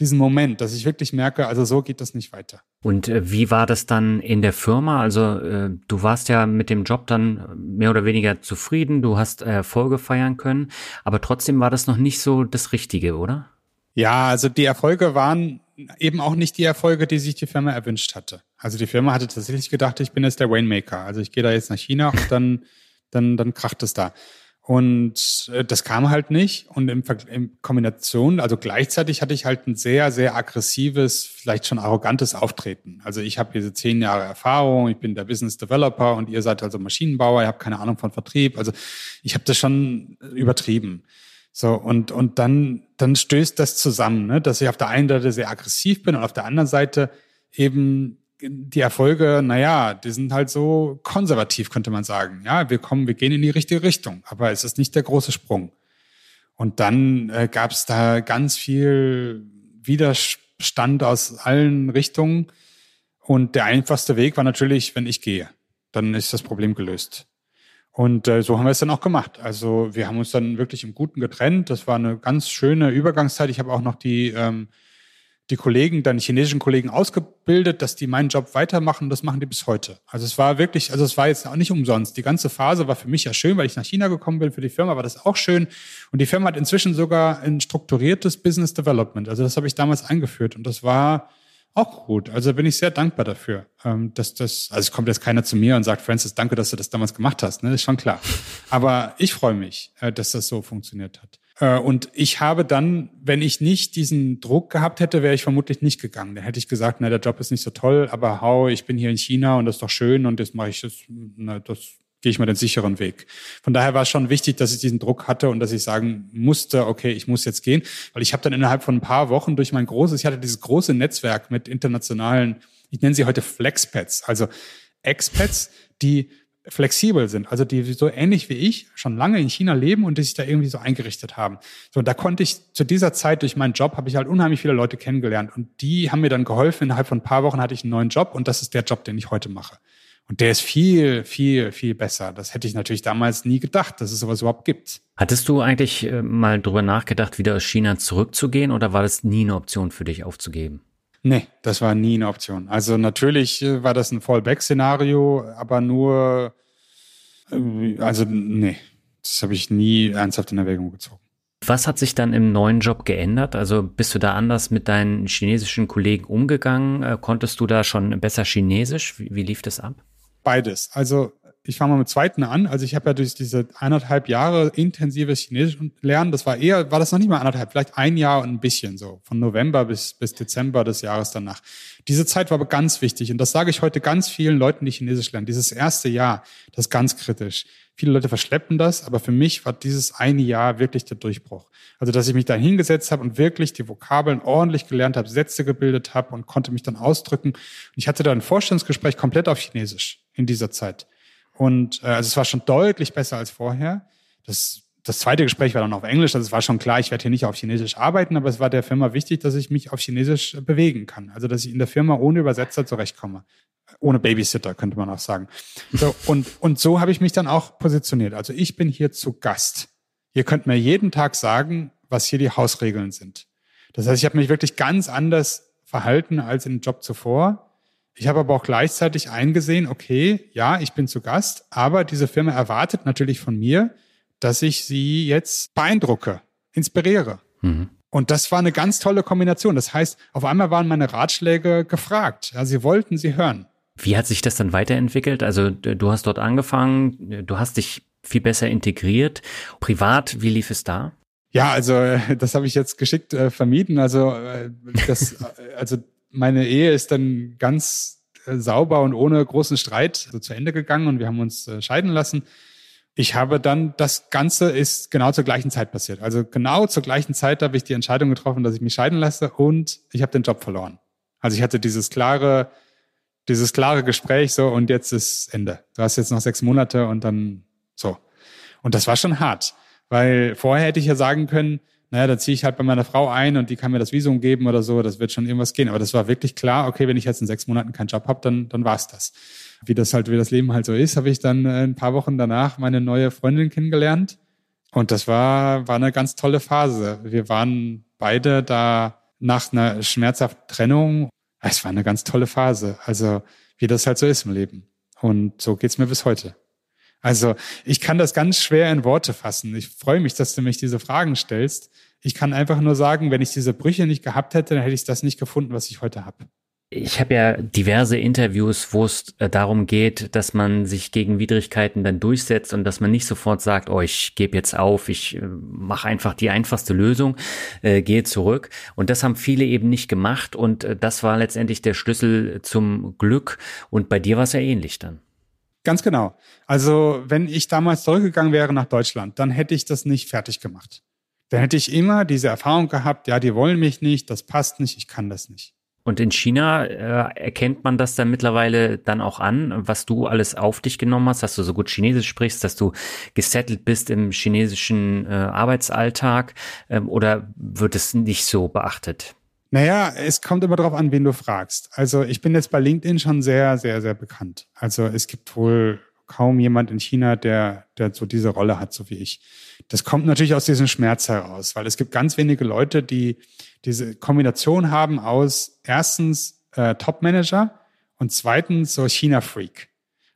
diesen Moment, dass ich wirklich merke, also so geht das nicht weiter. Und äh, wie war das dann in der Firma? Also äh, du warst ja mit dem Job dann mehr oder weniger zufrieden, du hast Erfolge feiern können, aber trotzdem war das noch nicht so das Richtige, oder? Ja, also die Erfolge waren eben auch nicht die Erfolge, die sich die Firma erwünscht hatte. Also die Firma hatte tatsächlich gedacht, ich bin jetzt der Waymaker. Also ich gehe da jetzt nach China und dann, dann, dann kracht es da. Und äh, das kam halt nicht. Und in, in, Kombination, also gleichzeitig hatte ich halt ein sehr, sehr aggressives, vielleicht schon arrogantes Auftreten. Also ich habe diese zehn Jahre Erfahrung, ich bin der Business Developer und ihr seid also Maschinenbauer, ihr habt keine Ahnung von Vertrieb. Also ich habe das schon übertrieben. So, und, und dann, dann stößt das zusammen, ne? dass ich auf der einen Seite sehr aggressiv bin und auf der anderen Seite eben die Erfolge, naja, die sind halt so konservativ, könnte man sagen. Ja, wir kommen, wir gehen in die richtige Richtung, aber es ist nicht der große Sprung. Und dann äh, gab es da ganz viel Widerstand aus allen Richtungen. Und der einfachste Weg war natürlich, wenn ich gehe. Dann ist das Problem gelöst. Und äh, so haben wir es dann auch gemacht. Also wir haben uns dann wirklich im Guten getrennt. Das war eine ganz schöne Übergangszeit. Ich habe auch noch die ähm, die Kollegen, dann chinesischen Kollegen ausgebildet, dass die meinen Job weitermachen. Das machen die bis heute. Also es war wirklich, also es war jetzt auch nicht umsonst. Die ganze Phase war für mich ja schön, weil ich nach China gekommen bin. Für die Firma war das auch schön. Und die Firma hat inzwischen sogar ein strukturiertes Business Development. Also das habe ich damals eingeführt und das war auch gut. Also bin ich sehr dankbar dafür, ähm, dass das, also es kommt jetzt keiner zu mir und sagt, Francis, danke, dass du das damals gemacht hast. Ne? ist schon klar. Aber ich freue mich, äh, dass das so funktioniert hat. Äh, und ich habe dann, wenn ich nicht diesen Druck gehabt hätte, wäre ich vermutlich nicht gegangen. Dann hätte ich gesagt, na, der Job ist nicht so toll, aber hau, ich bin hier in China und das ist doch schön und das mache ich, das, na, das gehe ich mal den sicheren Weg. Von daher war es schon wichtig, dass ich diesen Druck hatte und dass ich sagen musste, okay, ich muss jetzt gehen, weil ich habe dann innerhalb von ein paar Wochen durch mein großes, ich hatte dieses große Netzwerk mit internationalen, ich nenne sie heute Flexpads, also Expats, die flexibel sind, also die so ähnlich wie ich schon lange in China leben und die sich da irgendwie so eingerichtet haben. So, da konnte ich zu dieser Zeit durch meinen Job habe ich halt unheimlich viele Leute kennengelernt und die haben mir dann geholfen. Innerhalb von ein paar Wochen hatte ich einen neuen Job und das ist der Job, den ich heute mache. Und der ist viel, viel, viel besser. Das hätte ich natürlich damals nie gedacht, dass es sowas überhaupt gibt. Hattest du eigentlich äh, mal drüber nachgedacht, wieder aus China zurückzugehen oder war das nie eine Option für dich aufzugeben? Nee, das war nie eine Option. Also natürlich äh, war das ein Fallback-Szenario, aber nur, äh, also nee, das habe ich nie ernsthaft in Erwägung gezogen. Was hat sich dann im neuen Job geändert? Also bist du da anders mit deinen chinesischen Kollegen umgegangen? Äh, konntest du da schon besser Chinesisch? Wie, wie lief das ab? Beides. Also ich fange mal mit zweiten an. Also ich habe ja durch diese eineinhalb Jahre intensives Chinesisch lernen, das war eher, war das noch nicht mal anderthalb, vielleicht ein Jahr und ein bisschen so, von November bis, bis Dezember des Jahres danach. Diese Zeit war aber ganz wichtig und das sage ich heute ganz vielen Leuten, die Chinesisch lernen. Dieses erste Jahr, das ist ganz kritisch. Viele Leute verschleppen das, aber für mich war dieses eine Jahr wirklich der Durchbruch. Also, dass ich mich da hingesetzt habe und wirklich die Vokabeln ordentlich gelernt habe, Sätze gebildet habe und konnte mich dann ausdrücken. Und ich hatte da ein Vorstellungsgespräch komplett auf Chinesisch in dieser Zeit. Und äh, also es war schon deutlich besser als vorher. Das, das zweite Gespräch war dann auf Englisch, also es war schon klar, ich werde hier nicht auf Chinesisch arbeiten, aber es war der Firma wichtig, dass ich mich auf Chinesisch bewegen kann. Also dass ich in der Firma ohne Übersetzer zurechtkomme. Ohne Babysitter, könnte man auch sagen. So, und, und so habe ich mich dann auch positioniert. Also ich bin hier zu Gast. Ihr könnt mir jeden Tag sagen, was hier die Hausregeln sind. Das heißt, ich habe mich wirklich ganz anders verhalten als im Job zuvor. Ich habe aber auch gleichzeitig eingesehen, okay, ja, ich bin zu Gast, aber diese Firma erwartet natürlich von mir, dass ich sie jetzt beeindrucke, inspiriere. Mhm. Und das war eine ganz tolle Kombination. Das heißt, auf einmal waren meine Ratschläge gefragt. Ja, sie wollten sie hören. Wie hat sich das dann weiterentwickelt? Also du hast dort angefangen, du hast dich viel besser integriert. Privat, wie lief es da? Ja, also das habe ich jetzt geschickt äh, vermieden. Also äh, das, also meine Ehe ist dann ganz äh, sauber und ohne großen Streit so zu Ende gegangen und wir haben uns äh, scheiden lassen. Ich habe dann, das Ganze ist genau zur gleichen Zeit passiert. Also genau zur gleichen Zeit habe ich die Entscheidung getroffen, dass ich mich scheiden lasse und ich habe den Job verloren. Also ich hatte dieses klare, dieses klare Gespräch so und jetzt ist Ende. Du hast jetzt noch sechs Monate und dann so. Und das war schon hart, weil vorher hätte ich ja sagen können, naja, da ziehe ich halt bei meiner Frau ein und die kann mir das Visum geben oder so, das wird schon irgendwas gehen. Aber das war wirklich klar, okay, wenn ich jetzt in sechs Monaten keinen Job habe, dann, dann war's das. Wie das halt, wie das Leben halt so ist, habe ich dann äh, ein paar Wochen danach meine neue Freundin kennengelernt. Und das war, war eine ganz tolle Phase. Wir waren beide da nach einer schmerzhaften Trennung. Es war eine ganz tolle Phase. Also, wie das halt so ist im Leben. Und so geht's mir bis heute. Also ich kann das ganz schwer in Worte fassen. Ich freue mich, dass du mich diese Fragen stellst. Ich kann einfach nur sagen, wenn ich diese Brüche nicht gehabt hätte, dann hätte ich das nicht gefunden, was ich heute habe. Ich habe ja diverse Interviews, wo es äh, darum geht, dass man sich gegen Widrigkeiten dann durchsetzt und dass man nicht sofort sagt, oh, ich gebe jetzt auf, ich äh, mache einfach die einfachste Lösung, äh, gehe zurück. Und das haben viele eben nicht gemacht und äh, das war letztendlich der Schlüssel zum Glück. Und bei dir war es ja ähnlich dann. Ganz genau. Also wenn ich damals zurückgegangen wäre nach Deutschland, dann hätte ich das nicht fertig gemacht. Dann hätte ich immer diese Erfahrung gehabt, ja, die wollen mich nicht, das passt nicht, ich kann das nicht. Und in China äh, erkennt man das dann mittlerweile dann auch an, was du alles auf dich genommen hast, dass du so gut Chinesisch sprichst, dass du gesettelt bist im chinesischen äh, Arbeitsalltag ähm, oder wird es nicht so beachtet? Naja, es kommt immer darauf an, wen du fragst. Also ich bin jetzt bei LinkedIn schon sehr, sehr, sehr bekannt. Also es gibt wohl kaum jemand in China, der, der so diese Rolle hat, so wie ich. Das kommt natürlich aus diesem Schmerz heraus, weil es gibt ganz wenige Leute, die diese Kombination haben aus erstens äh, Top-Manager und zweitens so China-Freak.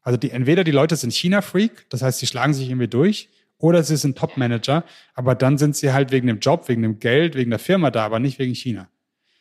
Also die, entweder die Leute sind China-Freak, das heißt, sie schlagen sich irgendwie durch, oder sie sind Top-Manager, aber dann sind sie halt wegen dem Job, wegen dem Geld, wegen der Firma da, aber nicht wegen China.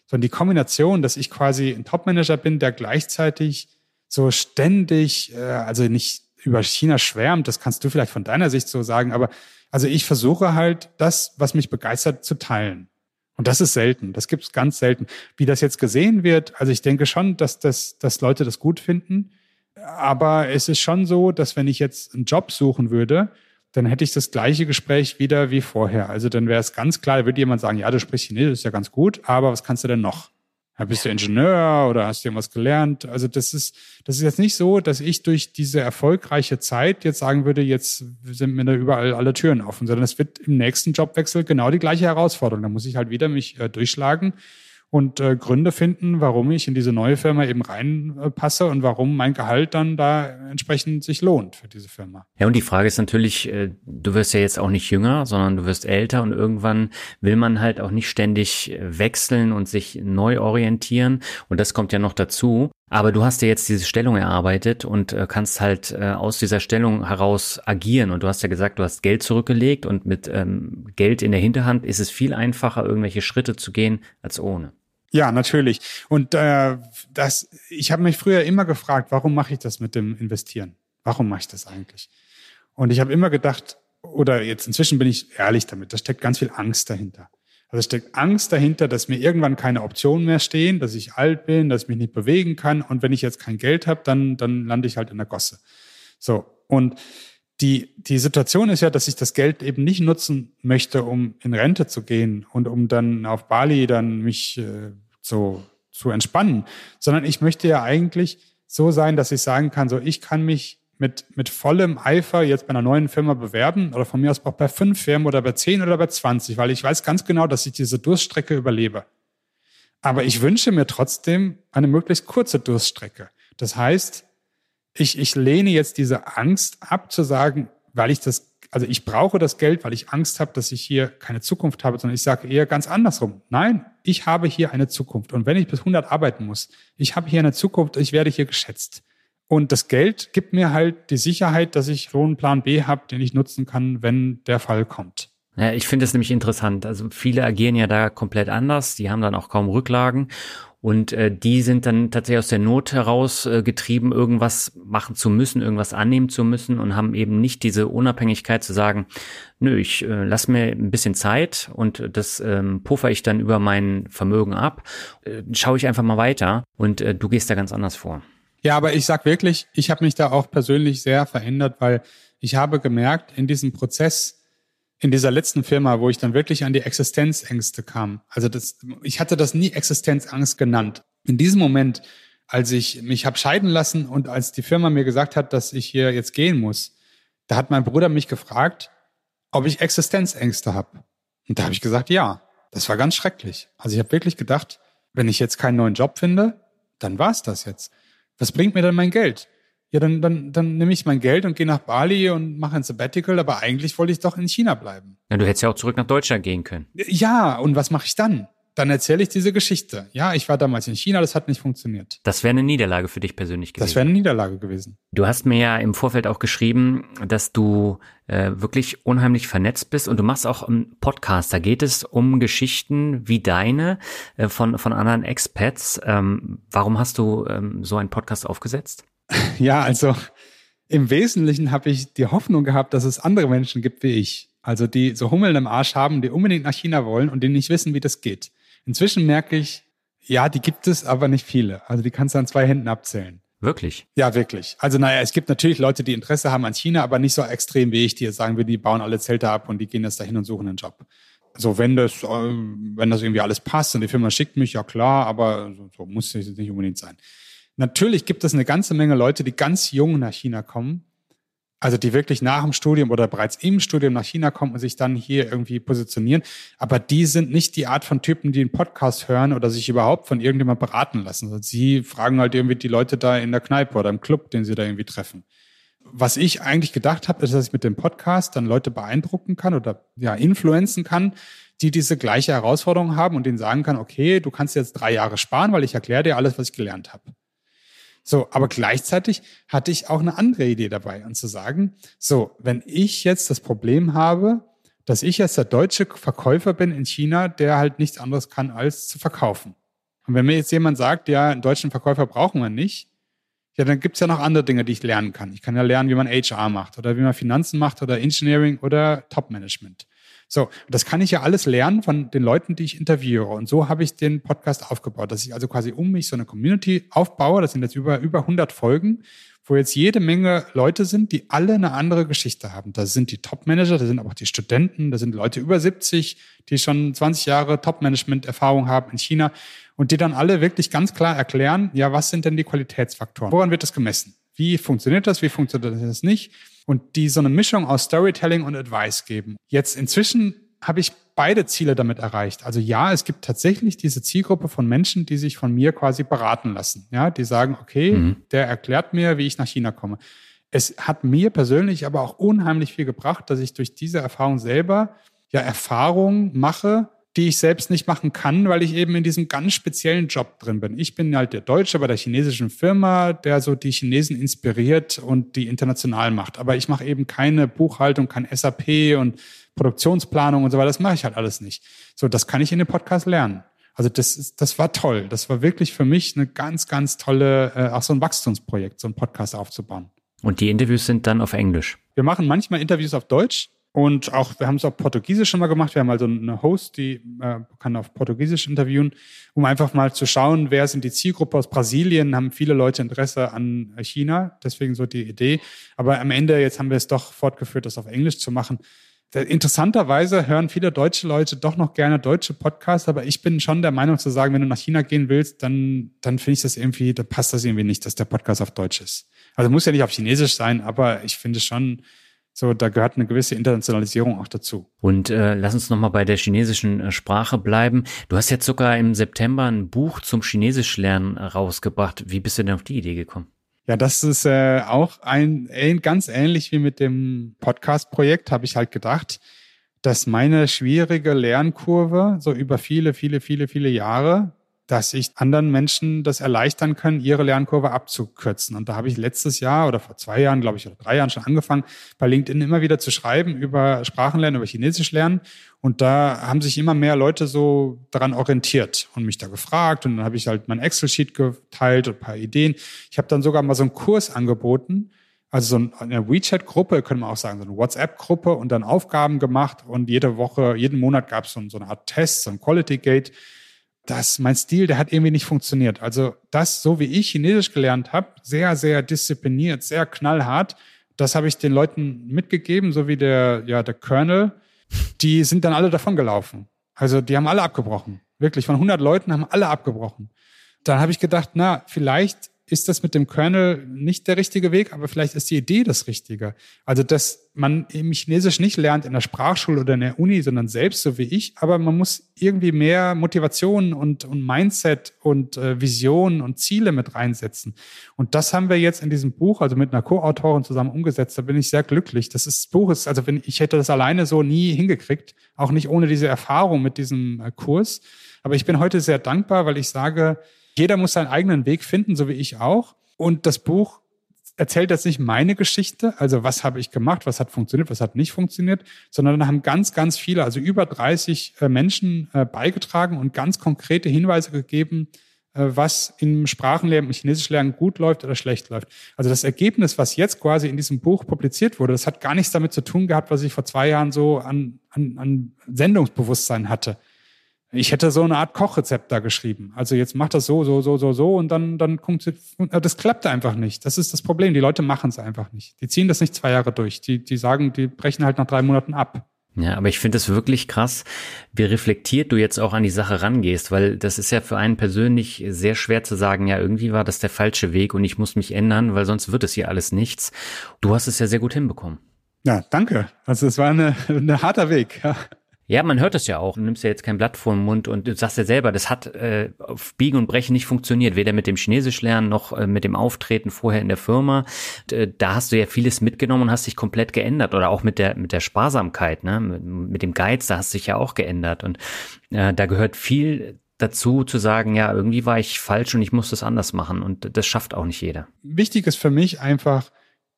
Sondern die Kombination, dass ich quasi ein Top-Manager bin, der gleichzeitig so ständig, äh, also nicht über China schwärmt, das kannst du vielleicht von deiner Sicht so sagen, aber also ich versuche halt, das, was mich begeistert, zu teilen. Und das ist selten. Das gibt es ganz selten. Wie das jetzt gesehen wird, also ich denke schon, dass, das, dass Leute das gut finden. Aber es ist schon so, dass wenn ich jetzt einen Job suchen würde, dann hätte ich das gleiche Gespräch wieder wie vorher. Also dann wäre es ganz klar, würde jemand sagen, ja, du sprichst Chinesisch, ist ja ganz gut, aber was kannst du denn noch? Ja, bist du Ingenieur oder hast du irgendwas gelernt? Also das ist, das ist jetzt nicht so, dass ich durch diese erfolgreiche Zeit jetzt sagen würde, jetzt sind mir da überall alle Türen offen, sondern es wird im nächsten Jobwechsel genau die gleiche Herausforderung. Da muss ich halt wieder mich äh, durchschlagen und äh, Gründe finden, warum ich in diese neue Firma eben reinpasse und warum mein Gehalt dann da entsprechend sich lohnt für diese Firma. Ja, und die Frage ist natürlich, äh, du wirst ja jetzt auch nicht jünger, sondern du wirst älter und irgendwann will man halt auch nicht ständig äh, wechseln und sich neu orientieren. Und das kommt ja noch dazu. Aber du hast ja jetzt diese Stellung erarbeitet und äh, kannst halt äh, aus dieser Stellung heraus agieren. Und du hast ja gesagt, du hast Geld zurückgelegt und mit ähm, Geld in der Hinterhand ist es viel einfacher, irgendwelche Schritte zu gehen als ohne. Ja, natürlich. Und äh, das, ich habe mich früher immer gefragt, warum mache ich das mit dem Investieren? Warum mache ich das eigentlich? Und ich habe immer gedacht, oder jetzt inzwischen bin ich ehrlich damit, da steckt ganz viel Angst dahinter. Also steckt Angst dahinter, dass mir irgendwann keine Optionen mehr stehen, dass ich alt bin, dass ich mich nicht bewegen kann und wenn ich jetzt kein Geld habe, dann dann lande ich halt in der Gosse. So und die die Situation ist ja, dass ich das Geld eben nicht nutzen möchte, um in Rente zu gehen und um dann auf Bali dann mich äh, so zu entspannen, sondern ich möchte ja eigentlich so sein, dass ich sagen kann, so ich kann mich mit, mit vollem Eifer jetzt bei einer neuen Firma bewerben oder von mir aus auch bei fünf Firmen oder bei zehn oder bei zwanzig, weil ich weiß ganz genau, dass ich diese Durststrecke überlebe. Aber ich wünsche mir trotzdem eine möglichst kurze Durststrecke. Das heißt, ich, ich lehne jetzt diese Angst ab zu sagen, weil ich das, also ich brauche das Geld, weil ich Angst habe, dass ich hier keine Zukunft habe, sondern ich sage eher ganz andersrum. Nein, ich habe hier eine Zukunft. Und wenn ich bis 100 arbeiten muss, ich habe hier eine Zukunft, ich werde hier geschätzt. Und das Geld gibt mir halt die Sicherheit, dass ich so einen Plan B habe, den ich nutzen kann, wenn der Fall kommt. Ja, ich finde es nämlich interessant. Also viele agieren ja da komplett anders. Die haben dann auch kaum Rücklagen. Und äh, die sind dann tatsächlich aus der Not heraus äh, getrieben, irgendwas machen zu müssen, irgendwas annehmen zu müssen und haben eben nicht diese Unabhängigkeit zu sagen, nö, ich äh, lass mir ein bisschen Zeit und das ähm, puffer ich dann über mein Vermögen ab, äh, schaue ich einfach mal weiter und äh, du gehst da ganz anders vor. Ja, aber ich sag wirklich, ich habe mich da auch persönlich sehr verändert, weil ich habe gemerkt, in diesem Prozess, in dieser letzten Firma, wo ich dann wirklich an die Existenzängste kam. Also das, ich hatte das nie Existenzangst genannt. In diesem Moment, als ich mich habe scheiden lassen und als die Firma mir gesagt hat, dass ich hier jetzt gehen muss, da hat mein Bruder mich gefragt, ob ich Existenzängste habe. Und da habe ich gesagt, ja. Das war ganz schrecklich. Also ich habe wirklich gedacht, wenn ich jetzt keinen neuen Job finde, dann war's das jetzt was bringt mir denn mein Geld? Ja, dann, dann, dann nehme ich mein Geld und gehe nach Bali und mache ein Sabbatical, aber eigentlich wollte ich doch in China bleiben. Ja, du hättest ja auch zurück nach Deutschland gehen können. Ja, und was mache ich dann? Dann erzähle ich diese Geschichte. Ja, ich war damals in China, das hat nicht funktioniert. Das wäre eine Niederlage für dich persönlich gewesen. Das wäre eine Niederlage gewesen. Du hast mir ja im Vorfeld auch geschrieben, dass du äh, wirklich unheimlich vernetzt bist und du machst auch einen Podcast. Da geht es um Geschichten wie deine äh, von, von anderen Expats. Ähm, warum hast du ähm, so einen Podcast aufgesetzt? Ja, also im Wesentlichen habe ich die Hoffnung gehabt, dass es andere Menschen gibt wie ich. Also die so Hummeln im Arsch haben, die unbedingt nach China wollen und die nicht wissen, wie das geht. Inzwischen merke ich, ja, die gibt es, aber nicht viele. Also die kannst du an zwei Händen abzählen. Wirklich? Ja, wirklich. Also naja, es gibt natürlich Leute, die Interesse haben an China, aber nicht so extrem wie ich, die jetzt sagen wir, die bauen alle Zelte ab und die gehen jetzt dahin und suchen einen Job. So, wenn das, äh, wenn das irgendwie alles passt und die Firma schickt mich, ja klar, aber so, so muss es nicht unbedingt sein. Natürlich gibt es eine ganze Menge Leute, die ganz jung nach China kommen, also die wirklich nach dem Studium oder bereits im Studium nach China kommen und sich dann hier irgendwie positionieren. Aber die sind nicht die Art von Typen, die einen Podcast hören oder sich überhaupt von irgendjemand beraten lassen. Also sie fragen halt irgendwie die Leute da in der Kneipe oder im Club, den sie da irgendwie treffen. Was ich eigentlich gedacht habe, ist, dass ich mit dem Podcast dann Leute beeindrucken kann oder ja influenzen kann, die diese gleiche Herausforderung haben und denen sagen kann, okay, du kannst jetzt drei Jahre sparen, weil ich erkläre dir alles, was ich gelernt habe. So, aber gleichzeitig hatte ich auch eine andere Idee dabei und zu sagen, so, wenn ich jetzt das Problem habe, dass ich jetzt der deutsche Verkäufer bin in China, der halt nichts anderes kann als zu verkaufen. Und wenn mir jetzt jemand sagt, ja, einen deutschen Verkäufer brauchen wir nicht, ja, dann gibt's ja noch andere Dinge, die ich lernen kann. Ich kann ja lernen, wie man HR macht oder wie man Finanzen macht oder Engineering oder Top-Management. So, das kann ich ja alles lernen von den Leuten, die ich interviewe. Und so habe ich den Podcast aufgebaut, dass ich also quasi um mich so eine Community aufbaue. Das sind jetzt über, über 100 Folgen, wo jetzt jede Menge Leute sind, die alle eine andere Geschichte haben. Da sind die Top-Manager, da sind aber auch die Studenten, da sind Leute über 70, die schon 20 Jahre Top-Management-Erfahrung haben in China und die dann alle wirklich ganz klar erklären, ja, was sind denn die Qualitätsfaktoren? Woran wird das gemessen? Wie funktioniert das? Wie funktioniert das nicht? Und die so eine Mischung aus Storytelling und Advice geben. Jetzt inzwischen habe ich beide Ziele damit erreicht. Also ja, es gibt tatsächlich diese Zielgruppe von Menschen, die sich von mir quasi beraten lassen. Ja, die sagen, okay, mhm. der erklärt mir, wie ich nach China komme. Es hat mir persönlich aber auch unheimlich viel gebracht, dass ich durch diese Erfahrung selber ja Erfahrungen mache, die ich selbst nicht machen kann, weil ich eben in diesem ganz speziellen Job drin bin. Ich bin halt der Deutsche bei der chinesischen Firma, der so die Chinesen inspiriert und die international macht. Aber ich mache eben keine Buchhaltung, kein SAP und Produktionsplanung und so weiter. Das mache ich halt alles nicht. So, das kann ich in dem Podcast lernen. Also das, ist, das war toll. Das war wirklich für mich eine ganz, ganz tolle, äh, auch so ein Wachstumsprojekt, so ein Podcast aufzubauen. Und die Interviews sind dann auf Englisch? Wir machen manchmal Interviews auf Deutsch, und auch, wir haben es auf Portugiesisch schon mal gemacht. Wir haben also eine Host, die äh, kann auf Portugiesisch interviewen, um einfach mal zu schauen, wer sind die Zielgruppe aus Brasilien, haben viele Leute Interesse an China. Deswegen so die Idee. Aber am Ende, jetzt haben wir es doch fortgeführt, das auf Englisch zu machen. Interessanterweise hören viele deutsche Leute doch noch gerne deutsche Podcasts, aber ich bin schon der Meinung zu sagen, wenn du nach China gehen willst, dann, dann finde ich das irgendwie, da passt das irgendwie nicht, dass der Podcast auf Deutsch ist. Also muss ja nicht auf Chinesisch sein, aber ich finde schon, so, da gehört eine gewisse Internationalisierung auch dazu. Und äh, lass uns nochmal bei der chinesischen äh, Sprache bleiben. Du hast jetzt sogar im September ein Buch zum Chinesisch lernen äh, rausgebracht. Wie bist du denn auf die Idee gekommen? Ja, das ist äh, auch ein, ein ganz ähnlich wie mit dem Podcast-Projekt, habe ich halt gedacht, dass meine schwierige Lernkurve so über viele, viele, viele, viele Jahre dass ich anderen Menschen das erleichtern kann, ihre Lernkurve abzukürzen. Und da habe ich letztes Jahr oder vor zwei Jahren, glaube ich, oder drei Jahren schon angefangen, bei LinkedIn immer wieder zu schreiben über Sprachenlernen, über Chinesisch lernen. Und da haben sich immer mehr Leute so daran orientiert und mich da gefragt. Und dann habe ich halt mein Excel-Sheet geteilt und ein paar Ideen. Ich habe dann sogar mal so einen Kurs angeboten, also so eine WeChat-Gruppe, können wir auch sagen, so eine WhatsApp-Gruppe und dann Aufgaben gemacht und jede Woche, jeden Monat gab es so, eine Art Test, so ein Quality Gate das, mein Stil, der hat irgendwie nicht funktioniert. Also das, so wie ich Chinesisch gelernt habe, sehr, sehr diszipliniert, sehr knallhart, das habe ich den Leuten mitgegeben, so wie der, ja, der Colonel. Die sind dann alle davon gelaufen. Also die haben alle abgebrochen. Wirklich, von 100 Leuten haben alle abgebrochen. Dann habe ich gedacht, na, vielleicht ist das mit dem Kernel nicht der richtige Weg, aber vielleicht ist die Idee das Richtige. Also, dass man eben Chinesisch nicht lernt in der Sprachschule oder in der Uni, sondern selbst so wie ich, aber man muss irgendwie mehr Motivation und, und Mindset und äh, Visionen und Ziele mit reinsetzen. Und das haben wir jetzt in diesem Buch, also mit einer Co-Autorin zusammen umgesetzt. Da bin ich sehr glücklich. Das ist, das Buch ist, also wenn ich hätte das alleine so nie hingekriegt, auch nicht ohne diese Erfahrung mit diesem äh, Kurs. Aber ich bin heute sehr dankbar, weil ich sage, jeder muss seinen eigenen Weg finden, so wie ich auch. Und das Buch erzählt jetzt nicht meine Geschichte, also was habe ich gemacht, was hat funktioniert, was hat nicht funktioniert, sondern da haben ganz, ganz viele, also über 30 äh, Menschen äh, beigetragen und ganz konkrete Hinweise gegeben, äh, was im Sprachenlernen, im Chinesischlernen gut läuft oder schlecht läuft. Also das Ergebnis, was jetzt quasi in diesem Buch publiziert wurde, das hat gar nichts damit zu tun gehabt, was ich vor zwei Jahren so an, an, an Sendungsbewusstsein hatte. Ich hätte so eine Art Kochrezept da geschrieben. Also jetzt macht das so, so, so, so, so und dann, dann kommt, das klappt einfach nicht. Das ist das Problem. Die Leute machen es einfach nicht. Die ziehen das nicht zwei Jahre durch. Die, die sagen, die brechen halt nach drei Monaten ab. Ja, aber ich finde es wirklich krass, wie reflektiert du jetzt auch an die Sache rangehst, weil das ist ja für einen persönlich sehr schwer zu sagen, ja, irgendwie war das der falsche Weg und ich muss mich ändern, weil sonst wird es hier alles nichts. Du hast es ja sehr gut hinbekommen. Ja, danke. Also es war eine, ein harter Weg. Ja. Ja, man hört es ja auch. Du nimmst ja jetzt kein Blatt vor den Mund und du sagst ja selber, das hat äh, auf Biegen und Brechen nicht funktioniert, weder mit dem Chinesisch lernen noch äh, mit dem Auftreten vorher in der Firma. Und, äh, da hast du ja vieles mitgenommen und hast dich komplett geändert oder auch mit der mit der Sparsamkeit, ne, mit, mit dem Geiz, da hast du dich ja auch geändert und äh, da gehört viel dazu zu sagen, ja, irgendwie war ich falsch und ich muss das anders machen und das schafft auch nicht jeder. Wichtig ist für mich einfach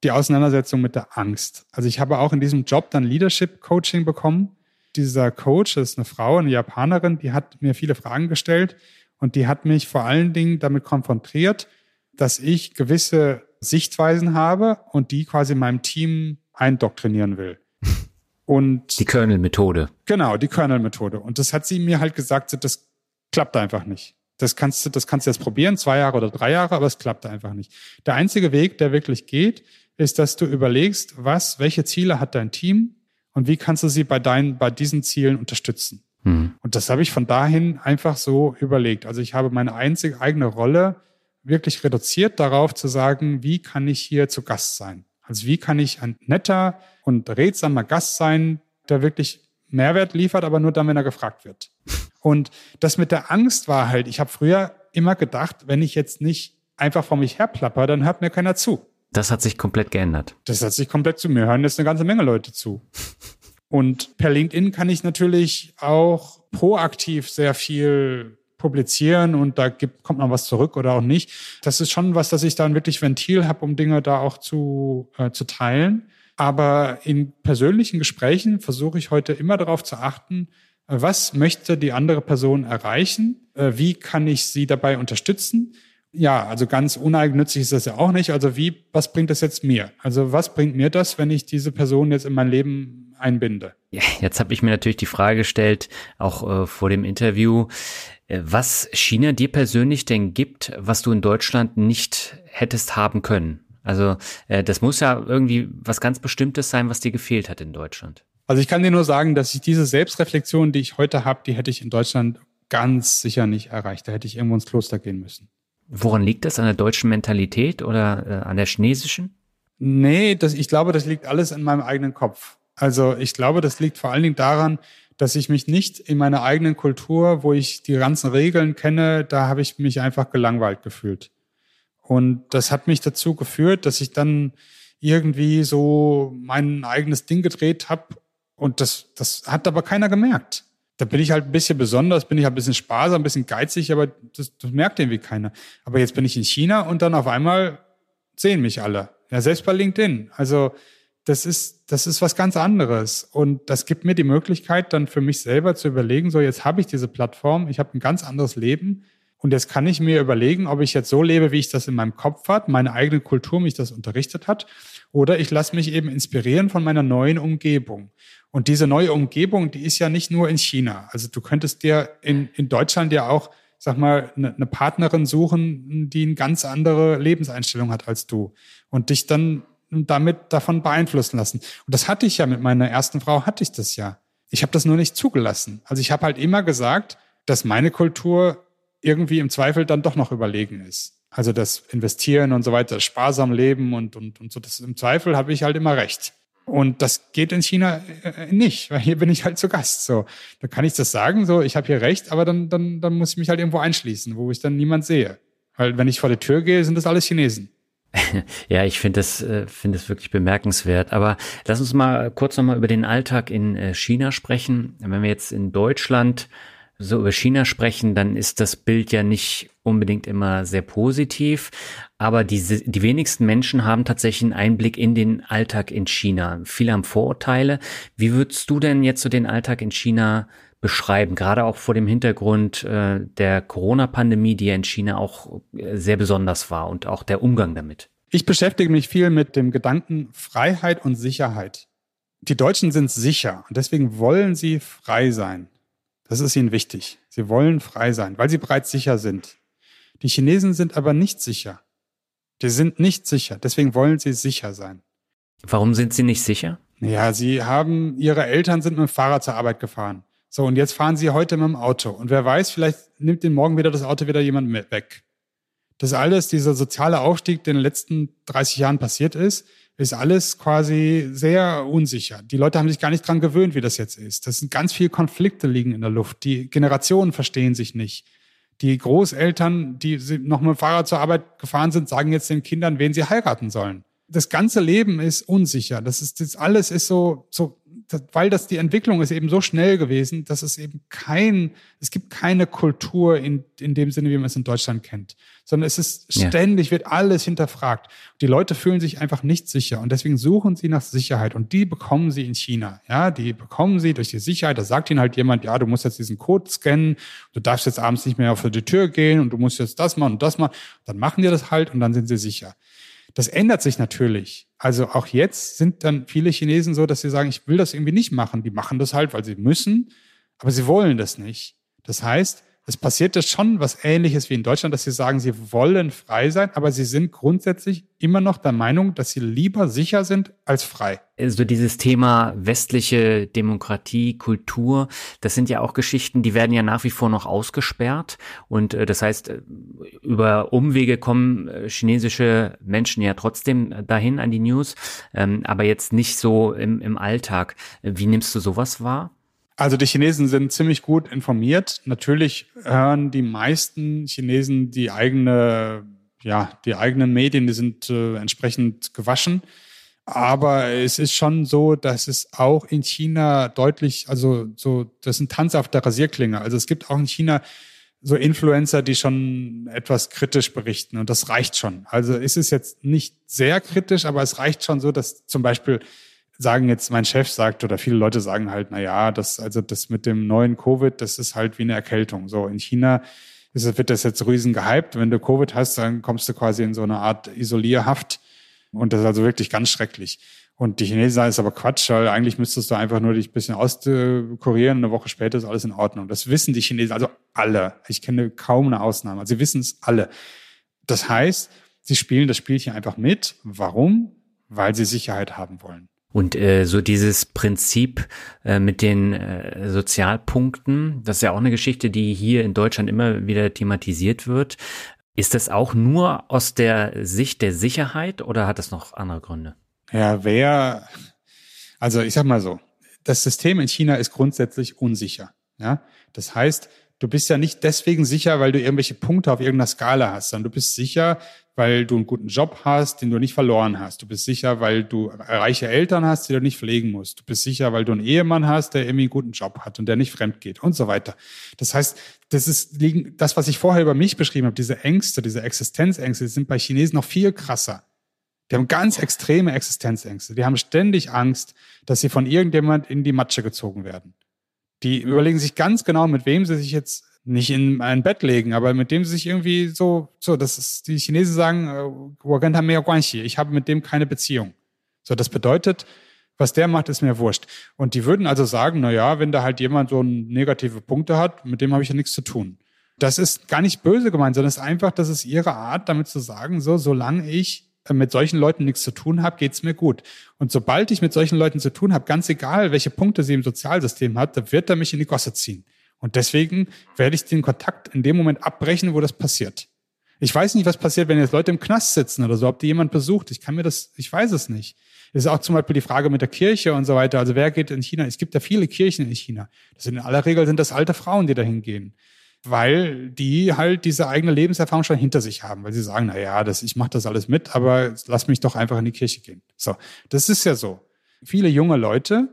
die Auseinandersetzung mit der Angst. Also ich habe auch in diesem Job dann Leadership Coaching bekommen dieser Coach, das ist eine Frau, eine Japanerin, die hat mir viele Fragen gestellt und die hat mich vor allen Dingen damit konfrontiert, dass ich gewisse Sichtweisen habe und die quasi meinem Team eindoktrinieren will. Und die Kernel-Methode. Genau, die Kernel-Methode. Und das hat sie mir halt gesagt, das klappt einfach nicht. Das kannst du, das kannst du jetzt probieren, zwei Jahre oder drei Jahre, aber es klappt einfach nicht. Der einzige Weg, der wirklich geht, ist, dass du überlegst, was, welche Ziele hat dein Team, und wie kannst du sie bei deinen, bei diesen Zielen unterstützen? Mhm. Und das habe ich von dahin einfach so überlegt. Also ich habe meine einzige eigene Rolle wirklich reduziert darauf zu sagen, wie kann ich hier zu Gast sein? Also wie kann ich ein netter und redsamer Gast sein, der wirklich Mehrwert liefert, aber nur dann, wenn er gefragt wird. Und das mit der Angst war halt, ich habe früher immer gedacht, wenn ich jetzt nicht einfach vor mich herplapper, dann hört mir keiner zu. Das hat sich komplett geändert. Das hat sich komplett zu mir. Hören jetzt eine ganze Menge Leute zu. Und per LinkedIn kann ich natürlich auch proaktiv sehr viel publizieren und da gibt, kommt noch was zurück oder auch nicht. Das ist schon was, dass ich dann wirklich Ventil habe, um Dinge da auch zu, äh, zu teilen. Aber in persönlichen Gesprächen versuche ich heute immer darauf zu achten, was möchte die andere Person erreichen? Äh, wie kann ich sie dabei unterstützen? Ja, also ganz uneigennützig ist das ja auch nicht. Also wie, was bringt das jetzt mir? Also was bringt mir das, wenn ich diese Person jetzt in mein Leben einbinde? Ja, jetzt habe ich mir natürlich die Frage gestellt, auch äh, vor dem Interview, äh, was China dir persönlich denn gibt, was du in Deutschland nicht hättest haben können. Also äh, das muss ja irgendwie was ganz Bestimmtes sein, was dir gefehlt hat in Deutschland. Also ich kann dir nur sagen, dass ich diese Selbstreflexion, die ich heute habe, die hätte ich in Deutschland ganz sicher nicht erreicht. Da hätte ich irgendwo ins Kloster gehen müssen. Woran liegt das? An der deutschen Mentalität oder äh, an der chinesischen? Nee, das, ich glaube, das liegt alles in meinem eigenen Kopf. Also ich glaube, das liegt vor allen Dingen daran, dass ich mich nicht in meiner eigenen Kultur, wo ich die ganzen Regeln kenne, da habe ich mich einfach gelangweilt gefühlt. Und das hat mich dazu geführt, dass ich dann irgendwie so mein eigenes Ding gedreht habe. Und das, das hat aber keiner gemerkt da bin ich halt ein bisschen besonders, bin ich halt ein bisschen sparsam, ein bisschen geizig, aber das, das merkt irgendwie keiner. Aber jetzt bin ich in China und dann auf einmal sehen mich alle. Ja, selbst bei LinkedIn. Also das ist, das ist was ganz anderes. Und das gibt mir die Möglichkeit, dann für mich selber zu überlegen, so jetzt habe ich diese Plattform, ich habe ein ganz anderes Leben. Und jetzt kann ich mir überlegen, ob ich jetzt so lebe, wie ich das in meinem Kopf hat, meine eigene Kultur mich das unterrichtet hat, oder ich lasse mich eben inspirieren von meiner neuen Umgebung. Und diese neue Umgebung, die ist ja nicht nur in China. Also du könntest dir in, in Deutschland ja auch, sag mal, eine, eine Partnerin suchen, die eine ganz andere Lebenseinstellung hat als du und dich dann damit davon beeinflussen lassen. Und das hatte ich ja mit meiner ersten Frau, hatte ich das ja. Ich habe das nur nicht zugelassen. Also ich habe halt immer gesagt, dass meine Kultur irgendwie im Zweifel dann doch noch überlegen ist. Also das Investieren und so weiter, sparsam leben und, und, und so, das im Zweifel habe ich halt immer recht. Und das geht in China äh, nicht, weil hier bin ich halt zu Gast. So, da kann ich das sagen, so ich habe hier recht, aber dann, dann, dann muss ich mich halt irgendwo einschließen, wo ich dann niemand sehe. Weil wenn ich vor die Tür gehe, sind das alles Chinesen. ja, ich finde das, äh, finde das wirklich bemerkenswert. Aber lass uns mal kurz nochmal über den Alltag in äh, China sprechen. Wenn wir jetzt in Deutschland so über China sprechen, dann ist das Bild ja nicht unbedingt immer sehr positiv. Aber diese, die wenigsten Menschen haben tatsächlich einen Einblick in den Alltag in China. Viele haben Vorurteile. Wie würdest du denn jetzt so den Alltag in China beschreiben? Gerade auch vor dem Hintergrund äh, der Corona-Pandemie, die ja in China auch äh, sehr besonders war und auch der Umgang damit. Ich beschäftige mich viel mit dem Gedanken Freiheit und Sicherheit. Die Deutschen sind sicher und deswegen wollen sie frei sein. Das ist ihnen wichtig. Sie wollen frei sein, weil sie bereits sicher sind. Die Chinesen sind aber nicht sicher. Die sind nicht sicher. Deswegen wollen sie sicher sein. Warum sind sie nicht sicher? Ja, sie haben, ihre Eltern sind mit dem Fahrrad zur Arbeit gefahren. So, und jetzt fahren sie heute mit dem Auto. Und wer weiß, vielleicht nimmt den morgen wieder das Auto wieder jemand mit weg. Das alles, dieser soziale Aufstieg, der in den letzten 30 Jahren passiert ist, ist alles quasi sehr unsicher. Die Leute haben sich gar nicht dran gewöhnt, wie das jetzt ist. Das sind ganz viele Konflikte liegen in der Luft. Die Generationen verstehen sich nicht. Die Großeltern, die noch mit dem Fahrrad zur Arbeit gefahren sind, sagen jetzt den Kindern, wen sie heiraten sollen. Das ganze Leben ist unsicher. Das ist, das alles ist so, so weil das die Entwicklung ist eben so schnell gewesen, dass es eben kein, es gibt keine Kultur in, in dem Sinne, wie man es in Deutschland kennt, sondern es ist ständig, ja. wird alles hinterfragt. Die Leute fühlen sich einfach nicht sicher und deswegen suchen sie nach Sicherheit und die bekommen sie in China. Ja, die bekommen sie durch die Sicherheit. Da sagt ihnen halt jemand, ja, du musst jetzt diesen Code scannen, du darfst jetzt abends nicht mehr auf die Tür gehen und du musst jetzt das machen und das machen. Dann machen die das halt und dann sind sie sicher. Das ändert sich natürlich. Also auch jetzt sind dann viele Chinesen so, dass sie sagen, ich will das irgendwie nicht machen. Die machen das halt, weil sie müssen, aber sie wollen das nicht. Das heißt, es passiert ja schon was Ähnliches wie in Deutschland, dass sie sagen, sie wollen frei sein, aber sie sind grundsätzlich immer noch der Meinung, dass sie lieber sicher sind als frei. Also dieses Thema westliche Demokratie, Kultur, das sind ja auch Geschichten, die werden ja nach wie vor noch ausgesperrt. Und äh, das heißt, äh, über Umwege kommen äh, chinesische Menschen ja trotzdem dahin an die News, ähm, aber jetzt nicht so im, im Alltag. Wie nimmst du sowas wahr? Also die Chinesen sind ziemlich gut informiert. Natürlich hören die meisten Chinesen die eigene, ja, die eigenen Medien, die sind äh, entsprechend gewaschen. Aber es ist schon so, dass es auch in China deutlich, also so, das ist ein Tanz auf der Rasierklinge. Also es gibt auch in China so Influencer, die schon etwas kritisch berichten und das reicht schon. Also ist es jetzt nicht sehr kritisch, aber es reicht schon so, dass zum Beispiel sagen jetzt, mein Chef sagt oder viele Leute sagen halt, na ja, das, also das mit dem neuen Covid, das ist halt wie eine Erkältung. So in China ist, wird das jetzt riesen gehypt. Wenn du Covid hast, dann kommst du quasi in so eine Art Isolierhaft. Und das ist also wirklich ganz schrecklich. Und die Chinesen sagen, ist aber Quatsch, weil eigentlich müsstest du einfach nur dich ein bisschen auskurieren eine Woche später ist alles in Ordnung. Das wissen die Chinesen, also alle. Ich kenne kaum eine Ausnahme. Also sie wissen es alle. Das heißt, sie spielen das Spielchen einfach mit. Warum? Weil sie Sicherheit haben wollen. Und äh, so dieses Prinzip äh, mit den äh, Sozialpunkten, das ist ja auch eine Geschichte, die hier in Deutschland immer wieder thematisiert wird. Ist das auch nur aus der Sicht der Sicherheit oder hat das noch andere Gründe? Ja, wer, also ich sag mal so, das System in China ist grundsätzlich unsicher. Ja, das heißt, du bist ja nicht deswegen sicher, weil du irgendwelche Punkte auf irgendeiner Skala hast, sondern du bist sicher, weil du einen guten Job hast, den du nicht verloren hast. Du bist sicher, weil du reiche Eltern hast, die du nicht pflegen musst. Du bist sicher, weil du einen Ehemann hast, der irgendwie einen guten Job hat und der nicht fremd geht und so weiter. Das heißt, das ist das, was ich vorher über mich beschrieben habe, diese Ängste, diese Existenzängste, die sind bei Chinesen noch viel krasser. Die haben ganz extreme Existenzängste. Die haben ständig Angst, dass sie von irgendjemand in die Matsche gezogen werden. Die überlegen sich ganz genau, mit wem sie sich jetzt nicht in ein Bett legen, aber mit dem sie sich irgendwie so, so, das ist, die Chinesen sagen, äh, ich habe mit dem keine Beziehung. So, das bedeutet, was der macht, ist mir wurscht. Und die würden also sagen, na ja, wenn da halt jemand so negative Punkte hat, mit dem habe ich ja nichts zu tun. Das ist gar nicht böse gemeint, sondern es ist einfach, das ist ihre Art, damit zu sagen, so, solange ich mit solchen Leuten nichts zu tun habe, geht's mir gut. Und sobald ich mit solchen Leuten zu tun habe, ganz egal, welche Punkte sie im Sozialsystem hat, da wird er mich in die Gosse ziehen. Und deswegen werde ich den Kontakt in dem Moment abbrechen, wo das passiert. Ich weiß nicht, was passiert, wenn jetzt Leute im Knast sitzen oder so, ob die jemand besucht. Ich kann mir das, ich weiß es nicht. Es ist auch zum Beispiel die Frage mit der Kirche und so weiter. Also wer geht in China? Es gibt ja viele Kirchen in China. Das sind in aller Regel sind das alte Frauen, die dahin gehen. Weil die halt diese eigene Lebenserfahrung schon hinter sich haben, weil sie sagen, na ja, das, ich mache das alles mit, aber lass mich doch einfach in die Kirche gehen. So, das ist ja so. Viele junge Leute,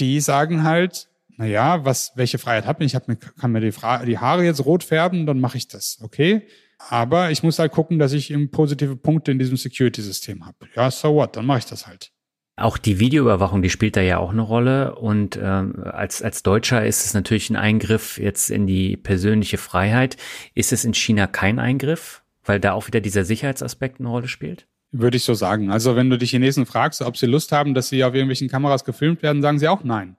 die sagen halt, naja, was, welche Freiheit habe ich? Ich hab mir, kann mir die, die Haare jetzt rot färben, dann mache ich das, okay? Aber ich muss halt gucken, dass ich eben positive Punkte in diesem Security-System habe. Ja, so what, dann mache ich das halt. Auch die Videoüberwachung, die spielt da ja auch eine Rolle. Und ähm, als, als Deutscher ist es natürlich ein Eingriff jetzt in die persönliche Freiheit. Ist es in China kein Eingriff, weil da auch wieder dieser Sicherheitsaspekt eine Rolle spielt? Würde ich so sagen. Also wenn du die Chinesen fragst, ob sie Lust haben, dass sie auf irgendwelchen Kameras gefilmt werden, sagen sie auch nein.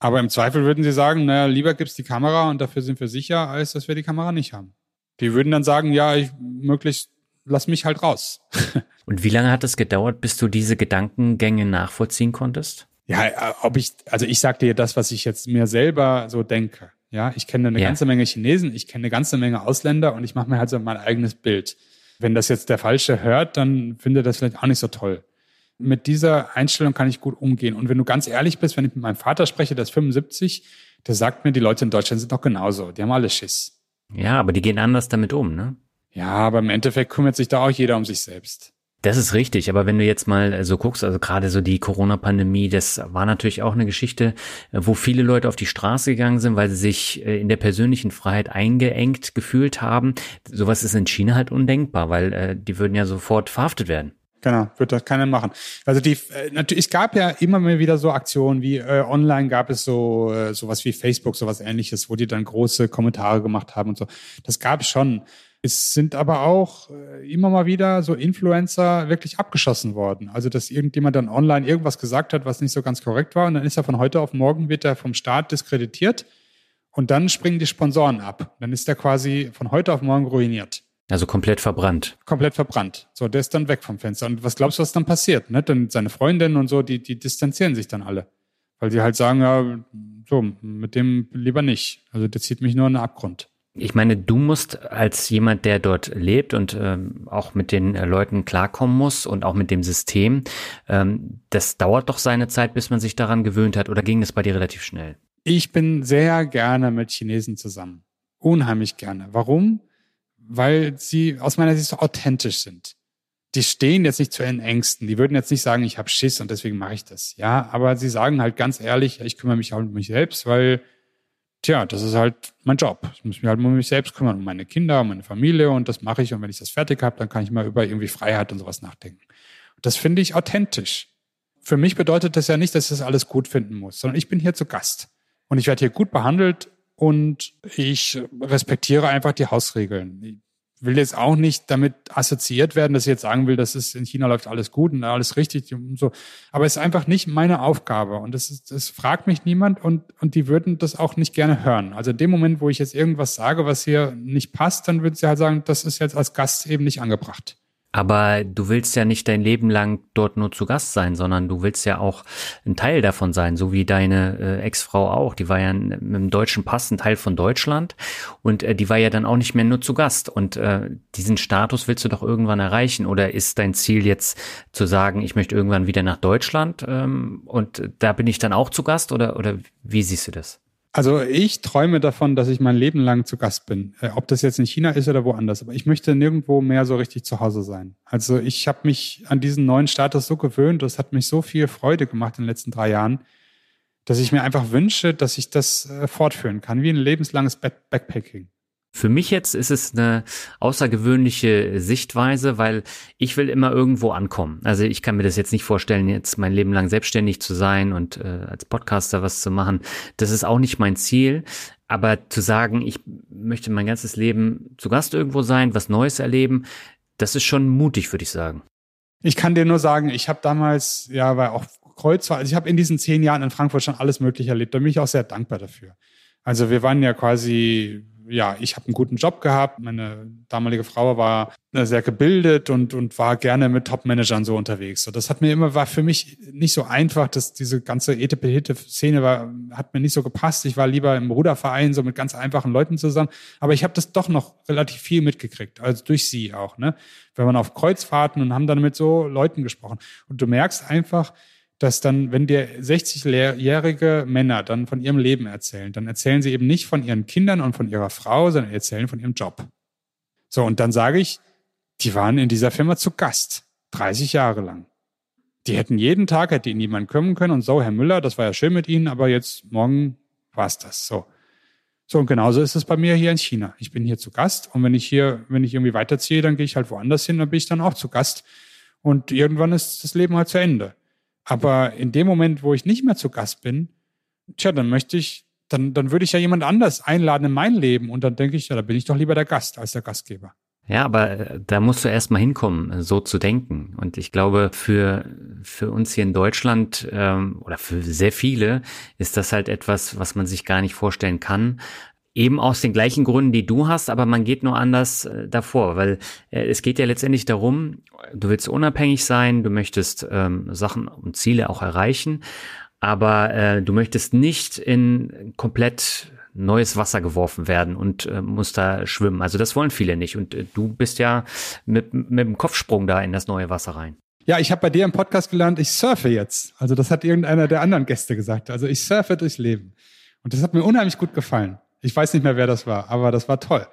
Aber im Zweifel würden sie sagen, naja, lieber gibt's die Kamera und dafür sind wir sicher, als dass wir die Kamera nicht haben. Die würden dann sagen, ja, ich möglichst lass mich halt raus. und wie lange hat es gedauert, bis du diese Gedankengänge nachvollziehen konntest? Ja, äh, ob ich, also ich sag dir das, was ich jetzt mir selber so denke. Ja, ich kenne eine ja. ganze Menge Chinesen, ich kenne eine ganze Menge Ausländer und ich mache mir halt so mein eigenes Bild. Wenn das jetzt der Falsche hört, dann findet das vielleicht auch nicht so toll. Mit dieser Einstellung kann ich gut umgehen. Und wenn du ganz ehrlich bist, wenn ich mit meinem Vater spreche, der ist 75, der sagt mir, die Leute in Deutschland sind doch genauso. Die haben alle Schiss. Ja, aber die gehen anders damit um, ne? Ja, aber im Endeffekt kümmert sich da auch jeder um sich selbst. Das ist richtig, aber wenn du jetzt mal so guckst, also gerade so die Corona-Pandemie, das war natürlich auch eine Geschichte, wo viele Leute auf die Straße gegangen sind, weil sie sich äh, in der persönlichen Freiheit eingeengt gefühlt haben. Sowas ist in China halt undenkbar, weil äh, die würden ja sofort verhaftet werden. Genau, wird das keiner machen. Also die äh, natürlich, es gab ja immer mal wieder so Aktionen wie äh, online gab es so äh, sowas wie Facebook, sowas ähnliches, wo die dann große Kommentare gemacht haben und so. Das gab es schon. Es sind aber auch äh, immer mal wieder so Influencer wirklich abgeschossen worden. Also, dass irgendjemand dann online irgendwas gesagt hat, was nicht so ganz korrekt war. Und dann ist er von heute auf morgen, wird er vom Staat diskreditiert. Und dann springen die Sponsoren ab. Dann ist er quasi von heute auf morgen ruiniert. Also komplett verbrannt. Komplett verbrannt. So, der ist dann weg vom Fenster. Und was glaubst du, was dann passiert? Ne? Dann seine Freundinnen und so, die, die distanzieren sich dann alle. Weil sie halt sagen, ja, so, mit dem lieber nicht. Also der zieht mich nur in den Abgrund. Ich meine, du musst als jemand, der dort lebt und ähm, auch mit den äh, Leuten klarkommen muss und auch mit dem System, ähm, das dauert doch seine Zeit, bis man sich daran gewöhnt hat. Oder ging das bei dir relativ schnell? Ich bin sehr gerne mit Chinesen zusammen. Unheimlich gerne. Warum? Weil sie aus meiner Sicht so authentisch sind. Die stehen jetzt nicht zu ihren Ängsten. Die würden jetzt nicht sagen, ich habe Schiss und deswegen mache ich das. Ja, aber sie sagen halt ganz ehrlich, ich kümmere mich auch um mich selbst, weil tja, das ist halt mein Job. Ich muss mich halt um mich selbst kümmern, um meine Kinder, um meine Familie und das mache ich. Und wenn ich das fertig habe, dann kann ich mal über irgendwie Freiheit und sowas nachdenken. das finde ich authentisch. Für mich bedeutet das ja nicht, dass ich das alles gut finden muss, sondern ich bin hier zu Gast. Und ich werde hier gut behandelt und ich respektiere einfach die Hausregeln will jetzt auch nicht damit assoziiert werden, dass ich jetzt sagen will, dass es in China läuft alles gut und alles richtig und so. Aber es ist einfach nicht meine Aufgabe und das, ist, das fragt mich niemand und, und die würden das auch nicht gerne hören. Also in dem Moment, wo ich jetzt irgendwas sage, was hier nicht passt, dann würden sie halt sagen, das ist jetzt als Gast eben nicht angebracht. Aber du willst ja nicht dein Leben lang dort nur zu Gast sein, sondern du willst ja auch ein Teil davon sein, so wie deine äh, Ex-Frau auch. Die war ja mit dem deutschen Pass ein Teil von Deutschland und äh, die war ja dann auch nicht mehr nur zu Gast. Und äh, diesen Status willst du doch irgendwann erreichen. Oder ist dein Ziel jetzt zu sagen, ich möchte irgendwann wieder nach Deutschland ähm, und da bin ich dann auch zu Gast? Oder, oder wie siehst du das? Also ich träume davon, dass ich mein Leben lang zu Gast bin. Äh, ob das jetzt in China ist oder woanders. Aber ich möchte nirgendwo mehr so richtig zu Hause sein. Also ich habe mich an diesen neuen Status so gewöhnt. Das hat mich so viel Freude gemacht in den letzten drei Jahren, dass ich mir einfach wünsche, dass ich das äh, fortführen kann, wie ein lebenslanges Backpacking. Für mich jetzt ist es eine außergewöhnliche Sichtweise, weil ich will immer irgendwo ankommen. Also ich kann mir das jetzt nicht vorstellen, jetzt mein Leben lang selbstständig zu sein und äh, als Podcaster was zu machen. Das ist auch nicht mein Ziel. Aber zu sagen, ich möchte mein ganzes Leben zu Gast irgendwo sein, was Neues erleben, das ist schon mutig, würde ich sagen. Ich kann dir nur sagen, ich habe damals, ja, war auch Kreuzfahrt, also ich habe in diesen zehn Jahren in Frankfurt schon alles Mögliche erlebt. Da bin ich auch sehr dankbar dafür. Also wir waren ja quasi ja, ich habe einen guten Job gehabt. Meine damalige Frau war äh, sehr gebildet und, und war gerne mit Top-Managern so unterwegs. So, das hat mir immer, war für mich nicht so einfach, dass diese ganze Etepetete-Szene war, hat mir nicht so gepasst. Ich war lieber im Ruderverein, so mit ganz einfachen Leuten zusammen. Aber ich habe das doch noch relativ viel mitgekriegt, also durch sie auch, ne? Wenn man auf Kreuzfahrten und haben dann mit so Leuten gesprochen. Und du merkst einfach, dass dann, wenn dir 60-jährige Männer dann von ihrem Leben erzählen, dann erzählen sie eben nicht von ihren Kindern und von ihrer Frau, sondern erzählen von ihrem Job. So, und dann sage ich, die waren in dieser Firma zu Gast, 30 Jahre lang. Die hätten jeden Tag, hätte ihnen jemand kommen können und so, Herr Müller, das war ja schön mit Ihnen, aber jetzt morgen war's das. So. So, und genauso ist es bei mir hier in China. Ich bin hier zu Gast und wenn ich hier, wenn ich irgendwie weiterziehe, dann gehe ich halt woanders hin, dann bin ich dann auch zu Gast. Und irgendwann ist das Leben halt zu Ende. Aber in dem Moment, wo ich nicht mehr zu Gast bin, tja, dann möchte ich, dann, dann würde ich ja jemand anders einladen in mein Leben und dann denke ich, ja, da bin ich doch lieber der Gast als der Gastgeber. Ja, aber äh, da musst du erst mal hinkommen, so zu denken. Und ich glaube, für, für uns hier in Deutschland ähm, oder für sehr viele ist das halt etwas, was man sich gar nicht vorstellen kann. Eben aus den gleichen Gründen, die du hast, aber man geht nur anders äh, davor, weil äh, es geht ja letztendlich darum, du willst unabhängig sein, du möchtest ähm, Sachen und Ziele auch erreichen. aber äh, du möchtest nicht in komplett neues Wasser geworfen werden und äh, musst da schwimmen. Also das wollen viele nicht. Und äh, du bist ja mit, mit dem Kopfsprung da in das neue Wasser rein. Ja, ich habe bei dir im Podcast gelernt, ich surfe jetzt. Also das hat irgendeiner der anderen Gäste gesagt. Also ich surfe durchs Leben. Und das hat mir unheimlich gut gefallen. Ich weiß nicht mehr, wer das war, aber das war toll.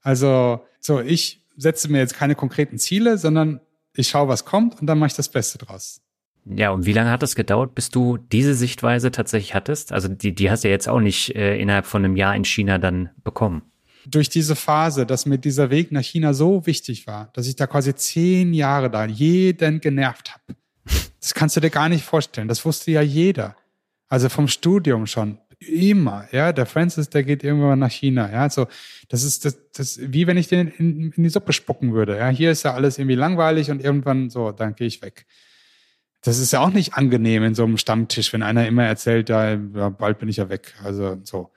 Also so, ich setze mir jetzt keine konkreten Ziele, sondern ich schaue, was kommt und dann mache ich das Beste draus. Ja, und wie lange hat es gedauert, bis du diese Sichtweise tatsächlich hattest? Also die, die hast du ja jetzt auch nicht äh, innerhalb von einem Jahr in China dann bekommen. Durch diese Phase, dass mir dieser Weg nach China so wichtig war, dass ich da quasi zehn Jahre da jeden genervt habe. Das kannst du dir gar nicht vorstellen. Das wusste ja jeder. Also vom Studium schon. Immer, ja. Der Francis, der geht irgendwann nach China, ja. So, das ist das, das, wie wenn ich den in, in die Suppe spucken würde. Ja, hier ist ja alles irgendwie langweilig und irgendwann so, dann gehe ich weg das ist ja auch nicht angenehm in so einem Stammtisch, wenn einer immer erzählt, ja, bald bin ich ja weg. Also so.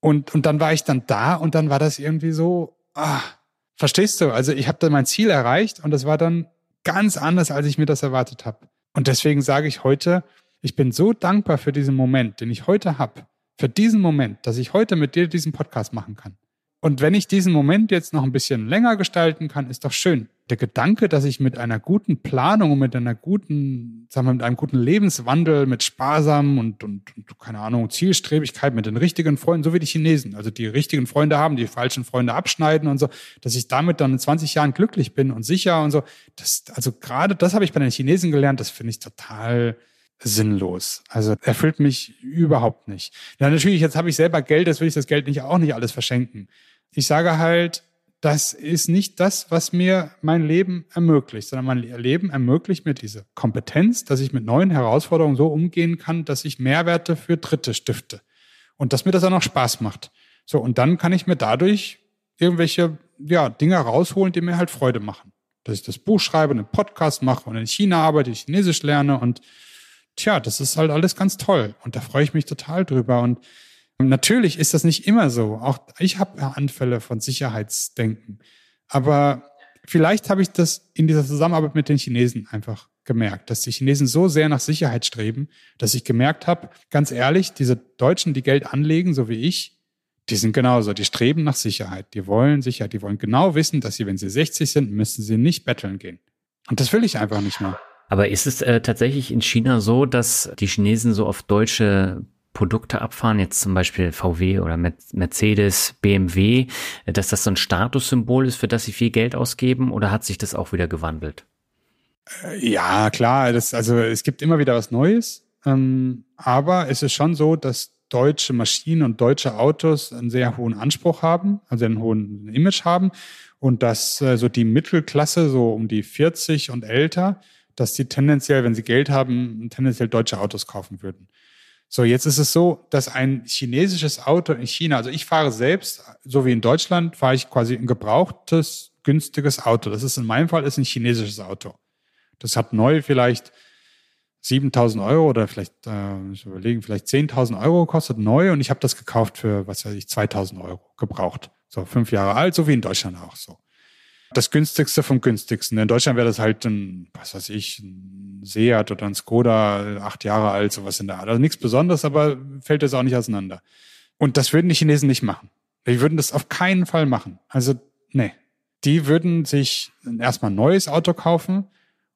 Und, und dann war ich dann da und dann war das irgendwie so, ah, verstehst du? Also ich habe dann mein Ziel erreicht und das war dann ganz anders, als ich mir das erwartet habe. Und deswegen sage ich heute, ich bin so dankbar für diesen Moment, den ich heute habe, für diesen Moment, dass ich heute mit dir diesen Podcast machen kann. Und wenn ich diesen Moment jetzt noch ein bisschen länger gestalten kann, ist doch schön. Der Gedanke, dass ich mit einer guten Planung und mit einer guten, sagen wir, mit einem guten Lebenswandel, mit sparsam und, und, und, keine Ahnung, Zielstrebigkeit, mit den richtigen Freunden, so wie die Chinesen, also die richtigen Freunde haben, die falschen Freunde abschneiden und so, dass ich damit dann in 20 Jahren glücklich bin und sicher und so. Das, also gerade das habe ich bei den Chinesen gelernt, das finde ich total, sinnlos. Also erfüllt mich überhaupt nicht. Ja, natürlich, jetzt habe ich selber Geld, jetzt will ich das Geld nicht auch nicht alles verschenken. Ich sage halt, das ist nicht das, was mir mein Leben ermöglicht, sondern mein Leben ermöglicht mir diese Kompetenz, dass ich mit neuen Herausforderungen so umgehen kann, dass ich Mehrwerte für Dritte stifte. Und dass mir das auch noch Spaß macht. So, und dann kann ich mir dadurch irgendwelche ja, Dinge rausholen, die mir halt Freude machen. Dass ich das Buch schreibe, einen Podcast mache und in China arbeite, Chinesisch lerne und tja, das ist halt alles ganz toll. Und da freue ich mich total drüber. Und natürlich ist das nicht immer so. Auch ich habe Anfälle von Sicherheitsdenken. Aber vielleicht habe ich das in dieser Zusammenarbeit mit den Chinesen einfach gemerkt, dass die Chinesen so sehr nach Sicherheit streben, dass ich gemerkt habe, ganz ehrlich, diese Deutschen, die Geld anlegen, so wie ich, die sind genauso, die streben nach Sicherheit, die wollen Sicherheit, die wollen genau wissen, dass sie, wenn sie 60 sind, müssen sie nicht betteln gehen. Und das will ich einfach nicht mehr. Aber ist es äh, tatsächlich in China so, dass die Chinesen so auf deutsche Produkte abfahren, jetzt zum Beispiel VW oder Mercedes, BMW, äh, dass das so ein Statussymbol ist, für das sie viel Geld ausgeben oder hat sich das auch wieder gewandelt? Äh, ja, klar, das, also es gibt immer wieder was Neues, ähm, aber es ist schon so, dass deutsche Maschinen und deutsche Autos einen sehr hohen Anspruch haben, also einen hohen Image haben und dass äh, so die Mittelklasse, so um die 40 und älter, dass die tendenziell, wenn sie Geld haben, tendenziell deutsche Autos kaufen würden. So, jetzt ist es so, dass ein chinesisches Auto in China, also ich fahre selbst, so wie in Deutschland, fahre ich quasi ein gebrauchtes, günstiges Auto. Das ist in meinem Fall ist ein chinesisches Auto. Das hat neu vielleicht 7000 Euro oder vielleicht, äh, ich überlegen, vielleicht 10.000 Euro gekostet, neu und ich habe das gekauft für, was weiß ich, 2000 Euro gebraucht. So fünf Jahre alt, so wie in Deutschland auch so das günstigste vom günstigsten. In Deutschland wäre das halt ein, was weiß ich, ein Seat oder ein Skoda, acht Jahre alt, sowas in der Art. Also nichts Besonderes, aber fällt das auch nicht auseinander. Und das würden die Chinesen nicht machen. Die würden das auf keinen Fall machen. Also, nee. Die würden sich erstmal ein neues Auto kaufen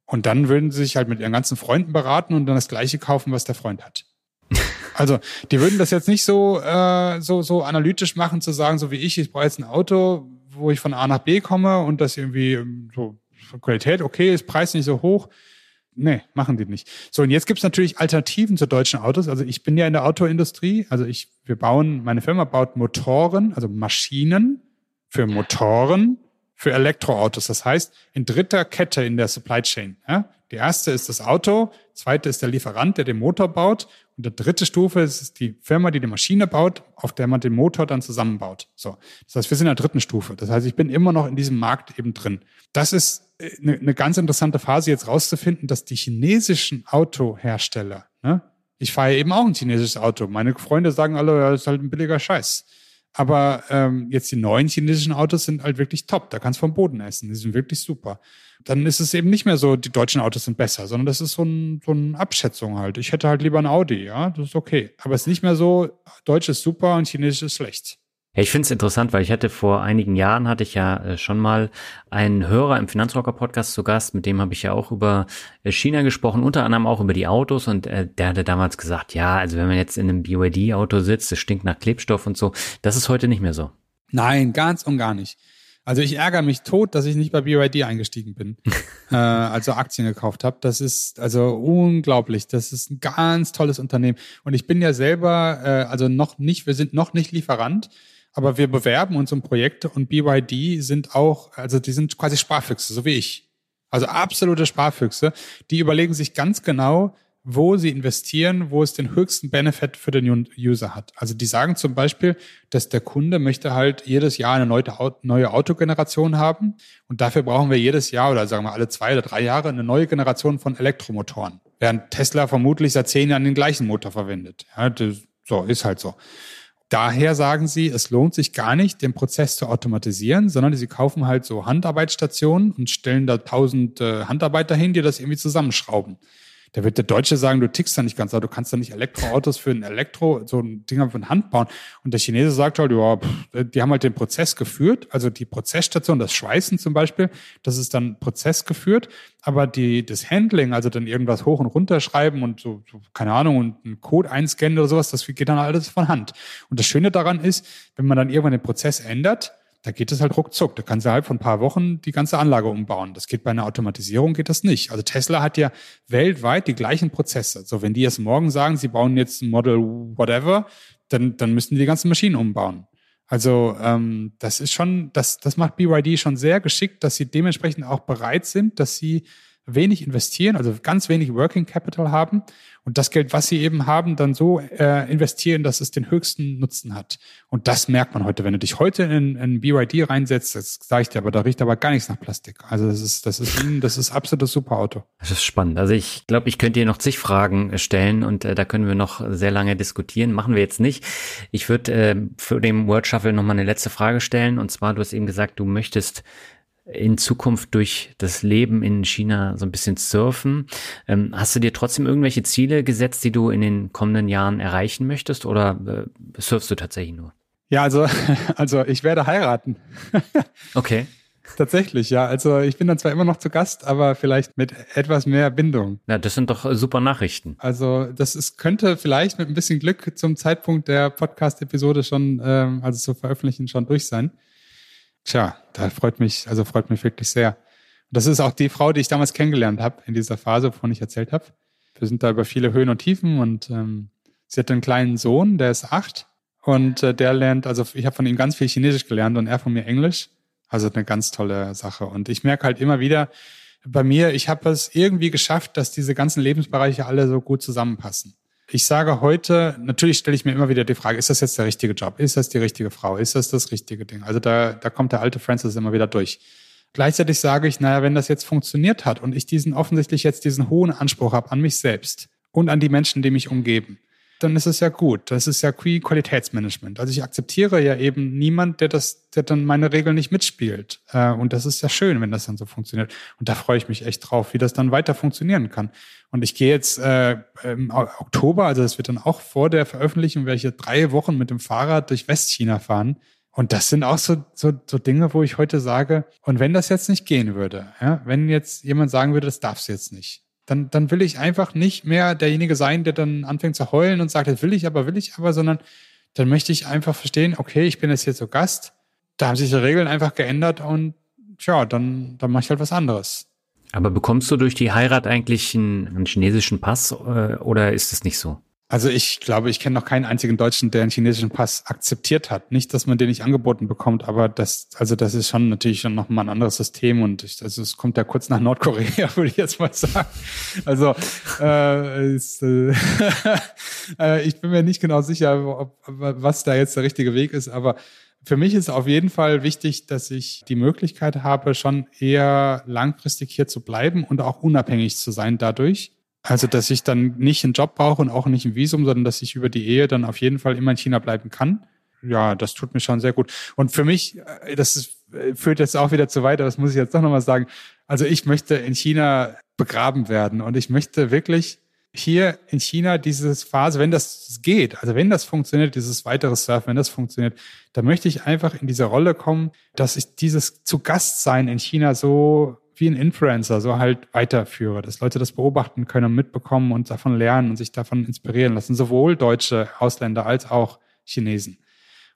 und dann würden sie sich halt mit ihren ganzen Freunden beraten und dann das gleiche kaufen, was der Freund hat. Also, die würden das jetzt nicht so, äh, so, so analytisch machen, zu sagen, so wie ich, ich brauche jetzt ein Auto, wo ich von A nach B komme und das irgendwie ähm, so Qualität okay ist, Preis nicht so hoch. Nee, machen die nicht. So, und jetzt gibt's natürlich Alternativen zu deutschen Autos. Also ich bin ja in der Autoindustrie. Also ich, wir bauen, meine Firma baut Motoren, also Maschinen für Motoren für Elektroautos. Das heißt, in dritter Kette in der Supply Chain. Ja? Die erste ist das Auto, zweite ist der Lieferant, der den Motor baut und der dritte Stufe ist die Firma, die die Maschine baut, auf der man den Motor dann zusammenbaut. So. Das heißt, wir sind in der dritten Stufe. Das heißt, ich bin immer noch in diesem Markt eben drin. Das ist eine, äh, eine ganz interessante Phase, jetzt rauszufinden, dass die chinesischen Autohersteller, ne, ich fahre eben auch ein chinesisches Auto. Meine Freunde sagen alle, ja, das ist halt ein billiger Scheiß. Aber ähm, jetzt die neuen chinesischen Autos sind halt wirklich top. Da kannst du vom Boden essen. Die sind wirklich super. Dann ist es eben nicht mehr so, die deutschen Autos sind besser, sondern das ist so, ein, so eine Abschätzung halt. Ich hätte halt lieber ein Audi, ja, das ist okay. Aber es ist nicht mehr so, Deutsch ist super und Chinesisch ist schlecht. Ja, ich finde es interessant, weil ich hatte vor einigen Jahren hatte ich ja äh, schon mal einen Hörer im Finanzrocker Podcast zu Gast, mit dem habe ich ja auch über äh, China gesprochen, unter anderem auch über die Autos und äh, der hatte damals gesagt, ja, also wenn man jetzt in einem BYD Auto sitzt, es stinkt nach Klebstoff und so, das ist heute nicht mehr so. Nein, ganz und gar nicht. Also ich ärgere mich tot, dass ich nicht bei BYD eingestiegen bin, äh, also Aktien gekauft habe. Das ist also unglaublich. Das ist ein ganz tolles Unternehmen. Und ich bin ja selber, äh, also noch nicht, wir sind noch nicht Lieferant, aber wir bewerben uns um Projekte und BYD sind auch, also die sind quasi Sparfüchse, so wie ich. Also absolute Sparfüchse. Die überlegen sich ganz genau, wo sie investieren, wo es den höchsten Benefit für den User hat. Also die sagen zum Beispiel, dass der Kunde möchte halt jedes Jahr eine neue Autogeneration haben und dafür brauchen wir jedes Jahr oder sagen wir alle zwei oder drei Jahre eine neue Generation von Elektromotoren, während Tesla vermutlich seit zehn Jahren den gleichen Motor verwendet. Ja, das, so ist halt so. Daher sagen sie, es lohnt sich gar nicht, den Prozess zu automatisieren, sondern sie kaufen halt so Handarbeitsstationen und stellen da tausend äh, Handarbeiter hin, die das irgendwie zusammenschrauben. Da wird der Deutsche sagen, du tickst da nicht ganz, du kannst da nicht Elektroautos für ein Elektro, so ein Ding von Hand bauen. Und der Chinese sagt halt, ja, die haben halt den Prozess geführt, also die Prozessstation, das Schweißen zum Beispiel, das ist dann Prozess geführt, aber die, das Handling, also dann irgendwas hoch und runter schreiben und so, so keine Ahnung, und einen Code einscannen oder sowas, das geht dann alles von Hand. Und das Schöne daran ist, wenn man dann irgendwann den Prozess ändert, da geht es halt ruckzuck. Da kannst du halt von ein paar Wochen die ganze Anlage umbauen. Das geht bei einer Automatisierung, geht das nicht. Also Tesla hat ja weltweit die gleichen Prozesse. So, wenn die jetzt morgen sagen, sie bauen jetzt ein Model whatever, dann, dann müssen die die ganzen Maschinen umbauen. Also ähm, das ist schon, das, das macht BYD schon sehr geschickt, dass sie dementsprechend auch bereit sind, dass sie wenig investieren, also ganz wenig Working Capital haben und das Geld, was sie eben haben, dann so äh, investieren, dass es den höchsten Nutzen hat. Und das merkt man heute. Wenn du dich heute in, in BYD reinsetzt, das sage ich dir, aber da riecht aber gar nichts nach Plastik. Also das ist, das ist, das ist absolutes super Auto. Das ist spannend. Also ich glaube, ich könnte dir noch zig Fragen stellen und äh, da können wir noch sehr lange diskutieren. Machen wir jetzt nicht. Ich würde äh, für den Word Shuffle noch mal eine letzte Frage stellen. Und zwar, du hast eben gesagt, du möchtest in Zukunft durch das Leben in China so ein bisschen surfen. Ähm, hast du dir trotzdem irgendwelche Ziele gesetzt, die du in den kommenden Jahren erreichen möchtest oder äh, surfst du tatsächlich nur? Ja, also, also ich werde heiraten. okay. Tatsächlich, ja. Also ich bin dann zwar immer noch zu Gast, aber vielleicht mit etwas mehr Bindung. Ja, das sind doch super Nachrichten. Also das ist, könnte vielleicht mit ein bisschen Glück zum Zeitpunkt der Podcast-Episode schon, ähm, also zu veröffentlichen, schon durch sein. Tja, da freut mich, also freut mich wirklich sehr. Das ist auch die Frau, die ich damals kennengelernt habe in dieser Phase, wovon ich erzählt habe. Wir sind da über viele Höhen und Tiefen und ähm, sie hat einen kleinen Sohn, der ist acht und äh, der lernt, also ich habe von ihm ganz viel Chinesisch gelernt und er von mir Englisch. Also eine ganz tolle Sache. Und ich merke halt immer wieder bei mir, ich habe es irgendwie geschafft, dass diese ganzen Lebensbereiche alle so gut zusammenpassen. Ich sage heute, natürlich stelle ich mir immer wieder die Frage, ist das jetzt der richtige Job? Ist das die richtige Frau? Ist das das richtige Ding? Also da, da kommt der alte Francis immer wieder durch. Gleichzeitig sage ich, naja, wenn das jetzt funktioniert hat und ich diesen offensichtlich jetzt diesen hohen Anspruch habe an mich selbst und an die Menschen, die mich umgeben, dann ist es ja gut. Das ist ja Qualitätsmanagement. Also ich akzeptiere ja eben niemand, der das, der dann meine Regeln nicht mitspielt. Äh, und das ist ja schön, wenn das dann so funktioniert. Und da freue ich mich echt drauf, wie das dann weiter funktionieren kann. Und ich gehe jetzt äh, im Oktober, also das wird dann auch vor der Veröffentlichung, werde ich jetzt drei Wochen mit dem Fahrrad durch Westchina fahren. Und das sind auch so, so, so Dinge, wo ich heute sage, und wenn das jetzt nicht gehen würde, ja, wenn jetzt jemand sagen würde, das darfst du jetzt nicht, dann, dann will ich einfach nicht mehr derjenige sein, der dann anfängt zu heulen und sagt, das will ich aber, will ich aber, sondern dann möchte ich einfach verstehen, okay, ich bin jetzt hier so Gast, da haben sich die Regeln einfach geändert und ja, dann, dann mache ich halt was anderes. Aber bekommst du durch die Heirat eigentlich einen, einen chinesischen Pass äh, oder ist es nicht so? Also ich glaube, ich kenne noch keinen einzigen Deutschen, der einen chinesischen Pass akzeptiert hat. Nicht, dass man den nicht angeboten bekommt, aber das, also das ist schon natürlich schon noch mal ein anderes System und ich, also es kommt ja kurz nach Nordkorea, würde ich jetzt mal sagen. Also äh, ist, äh, äh, ich bin mir nicht genau sicher, ob, was da jetzt der richtige Weg ist, aber für mich ist auf jeden Fall wichtig, dass ich die Möglichkeit habe, schon eher langfristig hier zu bleiben und auch unabhängig zu sein dadurch also, dass ich dann nicht einen Job brauche und auch nicht ein Visum, sondern dass ich über die Ehe dann auf jeden Fall immer in China bleiben kann. ja, das tut mir schon sehr gut. Und für mich, äh, das ist, äh, führt jetzt auch wieder zu weit, das muss ich jetzt doch nochmal sagen. Also ich möchte in China begraben werden und ich möchte wirklich hier in China dieses Phase, wenn das geht, also wenn das funktioniert, dieses weitere Surfen, wenn das funktioniert, dann möchte ich einfach in diese Rolle kommen, dass ich dieses zu Gast sein in China so wie ein Influencer so halt weiterführe, dass Leute das beobachten können und mitbekommen und davon lernen und sich davon inspirieren lassen, sowohl deutsche Ausländer als auch Chinesen.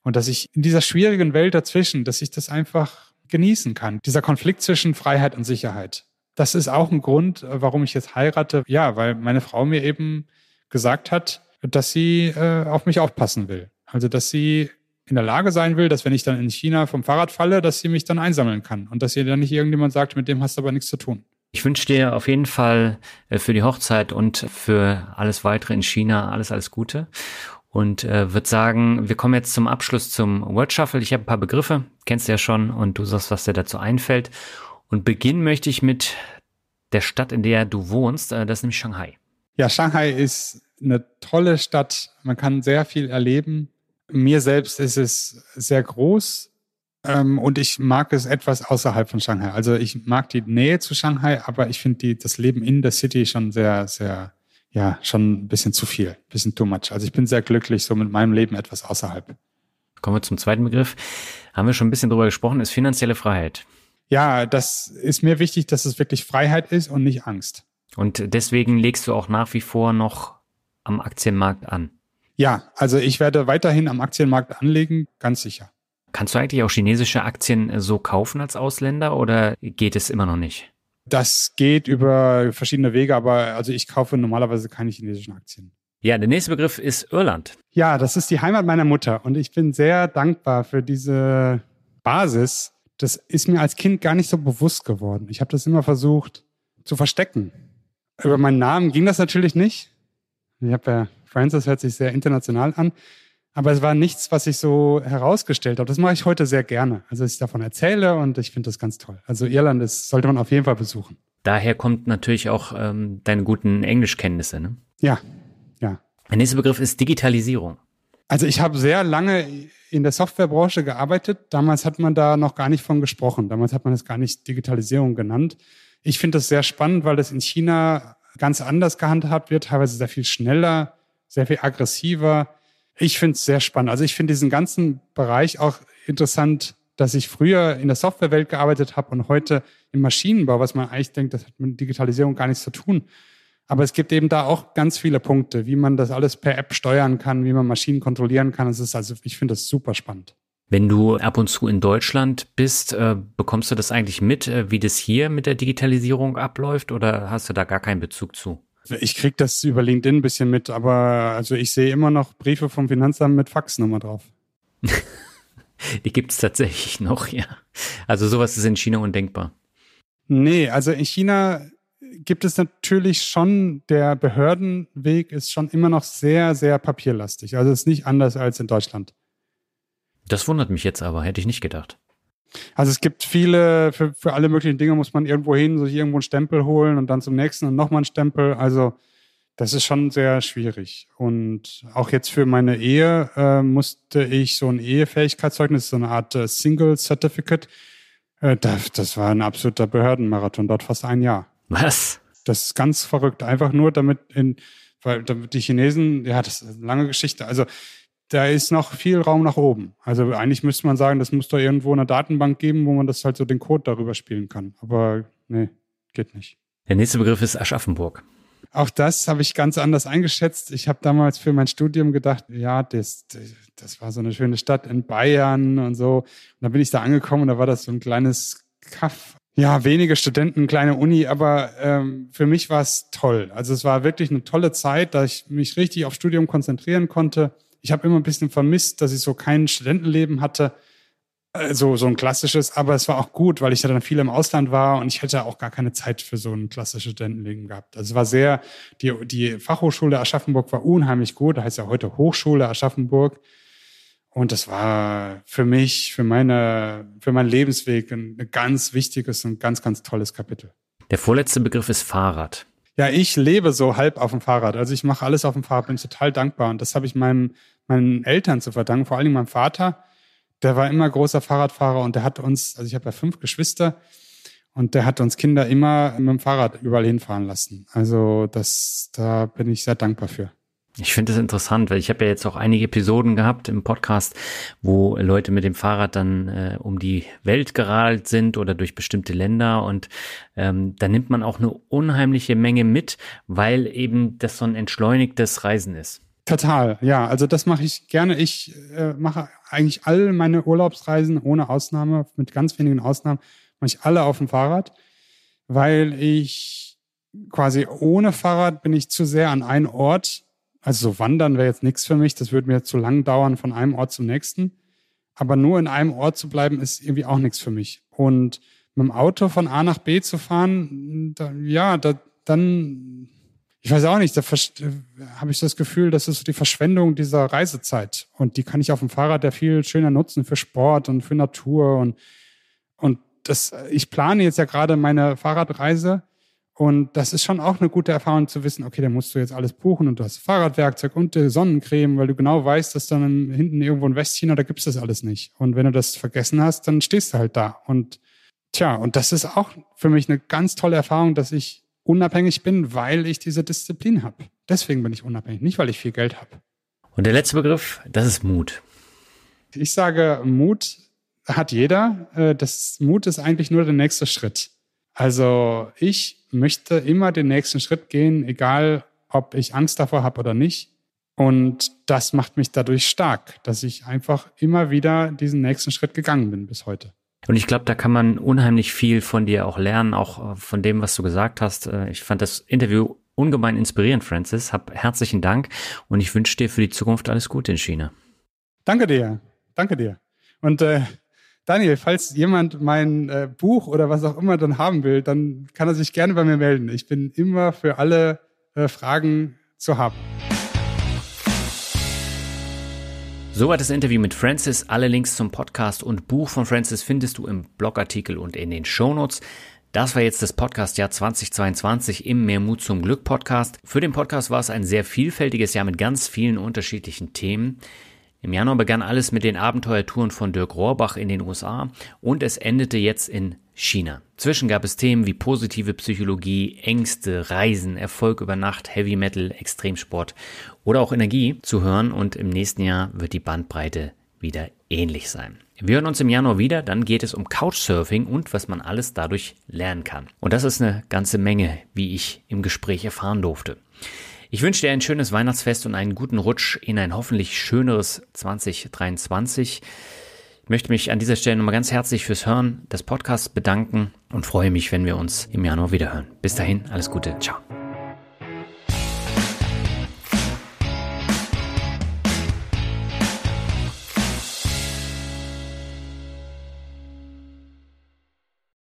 Und dass ich in dieser schwierigen Welt dazwischen, dass ich das einfach genießen kann. Dieser Konflikt zwischen Freiheit und Sicherheit. Das ist auch ein Grund, äh, warum ich jetzt heirate. Ja, weil meine Frau mir eben gesagt hat, dass sie äh, auf mich aufpassen will. Also, dass sie in der Lage sein will, dass wenn ich dann in China vom Fahrrad falle, dass sie mich dann einsammeln kann und dass ihr dann nicht irgendjemand sagt, mit dem hast du aber nichts zu tun. Ich wünsche dir auf jeden Fall äh, für die Hochzeit und für alles weitere in China alles, alles Gute. Und äh, würde sagen, wir kommen jetzt zum Abschluss zum Word Shuffle. Ich habe ein paar Begriffe, kennst du ja schon, und du sagst, was dir dazu einfällt. Und beginnen möchte ich mit der Stadt, in der du wohnst. Äh, das ist nämlich Shanghai. Ja, Shanghai ist eine tolle Stadt. Man kann sehr viel erleben. Mir selbst ist es sehr groß ähm, und ich mag es etwas außerhalb von Shanghai. Also ich mag die Nähe zu Shanghai, aber ich finde das Leben in der City schon sehr, sehr, ja, schon ein bisschen zu viel, ein bisschen too much. Also ich bin sehr glücklich so mit meinem Leben etwas außerhalb. Kommen wir zum zweiten Begriff. Haben wir schon ein bisschen drüber gesprochen, ist finanzielle Freiheit. Ja, das ist mir wichtig, dass es wirklich Freiheit ist und nicht Angst. Und deswegen legst du auch nach wie vor noch am Aktienmarkt an. Ja, also ich werde weiterhin am Aktienmarkt anlegen, ganz sicher. Kannst du eigentlich auch chinesische Aktien so kaufen als Ausländer oder geht es immer noch nicht? Das geht über verschiedene Wege, aber also ich kaufe normalerweise keine chinesischen Aktien. Ja, der nächste Begriff ist Irland. Ja, das ist die Heimat meiner Mutter und ich bin sehr dankbar für diese Basis. Das ist mir als Kind gar nicht so bewusst geworden. Ich habe das immer versucht zu verstecken. Über meinen Namen ging das natürlich nicht. Ich habe ja Francis hört sich sehr international an. Aber es war nichts, was ich so herausgestellt habe. Das mache ich heute sehr gerne. Also ich davon erzähle und ich finde das ganz toll. Also Irland ist, sollte man auf jeden Fall besuchen. Daher kommt natürlich auch ähm, deine guten Englischkenntnisse, ne? Ja, ja. Der nächste Begriff ist Digitalisierung. Also ich habe sehr lange in der Softwarebranche gearbeitet. Damals hat man da noch gar nicht von gesprochen. Damals hat man es gar nicht Digitalisierung genannt. Ich finde das sehr spannend, weil das in China ganz anders gehandhabt wird, teilweise sehr viel schneller sehr viel aggressiver. Ich finde es sehr spannend. Also ich finde diesen ganzen Bereich auch interessant, dass ich früher in der Softwarewelt gearbeitet habe und heute im Maschinenbau, was man eigentlich denkt, das hat mit Digitalisierung gar nichts zu tun. Aber es gibt eben da auch ganz viele Punkte, wie man das alles per App steuern kann, wie man Maschinen kontrollieren kann. Es ist also, ich finde das super spannend. Wenn du ab und zu in Deutschland bist, äh, bekommst du das eigentlich mit, äh, wie das hier mit der Digitalisierung abläuft oder hast du da gar keinen Bezug zu? Ich krieg das über LinkedIn ein bisschen mit, aber also ich sehe immer noch Briefe vom Finanzamt mit Faxnummer drauf. Die gibt es tatsächlich noch, ja. Also sowas ist in China undenkbar. Nee, also in China gibt es natürlich schon, der Behördenweg ist schon immer noch sehr, sehr papierlastig. Also es ist nicht anders als in Deutschland. Das wundert mich jetzt aber, hätte ich nicht gedacht. Also es gibt viele, für, für alle möglichen Dinge muss man irgendwo hin, sich irgendwo einen Stempel holen und dann zum nächsten und nochmal einen Stempel. Also das ist schon sehr schwierig. Und auch jetzt für meine Ehe äh, musste ich so ein Ehefähigkeitszeugnis, so eine Art äh, Single Certificate. Äh, das, das war ein absoluter Behördenmarathon, dort fast ein Jahr. Was? Das ist ganz verrückt. Einfach nur damit in, weil damit die Chinesen, ja, das ist eine lange Geschichte. Also da ist noch viel Raum nach oben. Also eigentlich müsste man sagen, das muss da irgendwo eine Datenbank geben, wo man das halt so den Code darüber spielen kann. Aber nee, geht nicht. Der nächste Begriff ist Aschaffenburg. Auch das habe ich ganz anders eingeschätzt. Ich habe damals für mein Studium gedacht, ja, das, das war so eine schöne Stadt in Bayern und so. Und dann bin ich da angekommen und da war das so ein kleines Kaff. Ja, wenige Studenten, kleine Uni, aber ähm, für mich war es toll. Also es war wirklich eine tolle Zeit, da ich mich richtig auf Studium konzentrieren konnte ich habe immer ein bisschen vermisst, dass ich so kein Studentenleben hatte, äh, so, ein klassisches, aber es war auch gut, weil ich ja dann viel im Ausland war und ich hätte auch gar keine Zeit für so ein klassisches Studentenleben gehabt. Also es war sehr, die, die Fachhochschule Aschaffenburg war unheimlich gut, da heißt ja heute Hochschule Aschaffenburg. Und das war für mich, für meine, für meinen Lebensweg ein ganz wichtiges und ganz, ganz tolles Kapitel. Der vorletzte Begriff ist Fahrrad. Ja, ich lebe so halb auf dem Fahrrad. Also ich mache alles auf dem Fahrrad, bin total dankbar. Und das habe ich meinem meinen Eltern zu verdanken, vor allem meinem Vater. Der war immer großer Fahrradfahrer und der hat uns, also ich habe ja fünf Geschwister, und der hat uns Kinder immer mit dem Fahrrad überall hinfahren lassen. Also das, da bin ich sehr dankbar für. Ich finde es interessant, weil ich habe ja jetzt auch einige Episoden gehabt im Podcast, wo Leute mit dem Fahrrad dann äh, um die Welt geradelt sind oder durch bestimmte Länder und ähm, da nimmt man auch eine unheimliche Menge mit, weil eben das so ein entschleunigtes Reisen ist. Total, ja. Also das mache ich gerne. Ich äh, mache eigentlich all meine Urlaubsreisen ohne Ausnahme, mit ganz wenigen Ausnahmen, mache ich alle auf dem Fahrrad, weil ich quasi ohne Fahrrad bin ich zu sehr an einen Ort also so wandern wäre jetzt nichts für mich, das würde mir zu lang dauern von einem Ort zum nächsten. Aber nur in einem Ort zu bleiben, ist irgendwie auch nichts für mich. Und mit dem Auto von A nach B zu fahren, da, ja, da, dann, ich weiß auch nicht, da habe ich das Gefühl, das ist die Verschwendung dieser Reisezeit. Und die kann ich auf dem Fahrrad ja viel schöner nutzen für Sport und für Natur. Und, und das, ich plane jetzt ja gerade meine Fahrradreise und das ist schon auch eine gute Erfahrung zu wissen, okay, da musst du jetzt alles buchen und du hast Fahrradwerkzeug und Sonnencreme, weil du genau weißt, dass dann hinten irgendwo in Westchina, da gibt's das alles nicht. Und wenn du das vergessen hast, dann stehst du halt da. Und tja, und das ist auch für mich eine ganz tolle Erfahrung, dass ich unabhängig bin, weil ich diese Disziplin habe. Deswegen bin ich unabhängig, nicht weil ich viel Geld habe. Und der letzte Begriff, das ist Mut. Ich sage, Mut hat jeder. Äh, das Mut ist eigentlich nur der nächste Schritt. Also ich möchte immer den nächsten Schritt gehen, egal ob ich Angst davor habe oder nicht. Und das macht mich dadurch stark, dass ich einfach immer wieder diesen nächsten Schritt gegangen bin bis heute. Und ich glaube, da kann man unheimlich viel von dir auch lernen, auch äh, von dem, was du gesagt hast. Äh, ich fand das Interview ungemein inspirierend, Francis. Hab herzlichen Dank und ich wünsche dir für die Zukunft alles Gute in China. Danke dir. Danke dir. Und äh, Daniel, falls jemand mein äh, Buch oder was auch immer dann haben will, dann kann er sich gerne bei mir melden. Ich bin immer für alle äh, Fragen zu haben. Soweit das Interview mit Francis. Alle Links zum Podcast und Buch von Francis findest du im Blogartikel und in den Shownotes. Das war jetzt das Podcast-Jahr 2022 im Mehr Mut zum Glück Podcast. Für den Podcast war es ein sehr vielfältiges Jahr mit ganz vielen unterschiedlichen Themen. Im Januar begann alles mit den Abenteuertouren von Dirk Rohrbach in den USA und es endete jetzt in China. Zwischen gab es Themen wie positive Psychologie, Ängste, Reisen, Erfolg über Nacht, Heavy Metal, Extremsport oder auch Energie zu hören und im nächsten Jahr wird die Bandbreite wieder ähnlich sein. Wir hören uns im Januar wieder, dann geht es um Couchsurfing und was man alles dadurch lernen kann. Und das ist eine ganze Menge, wie ich im Gespräch erfahren durfte. Ich wünsche dir ein schönes Weihnachtsfest und einen guten Rutsch in ein hoffentlich schöneres 2023. Ich möchte mich an dieser Stelle nochmal ganz herzlich fürs Hören des Podcasts bedanken und freue mich, wenn wir uns im Januar wieder hören. Bis dahin, alles Gute, ciao.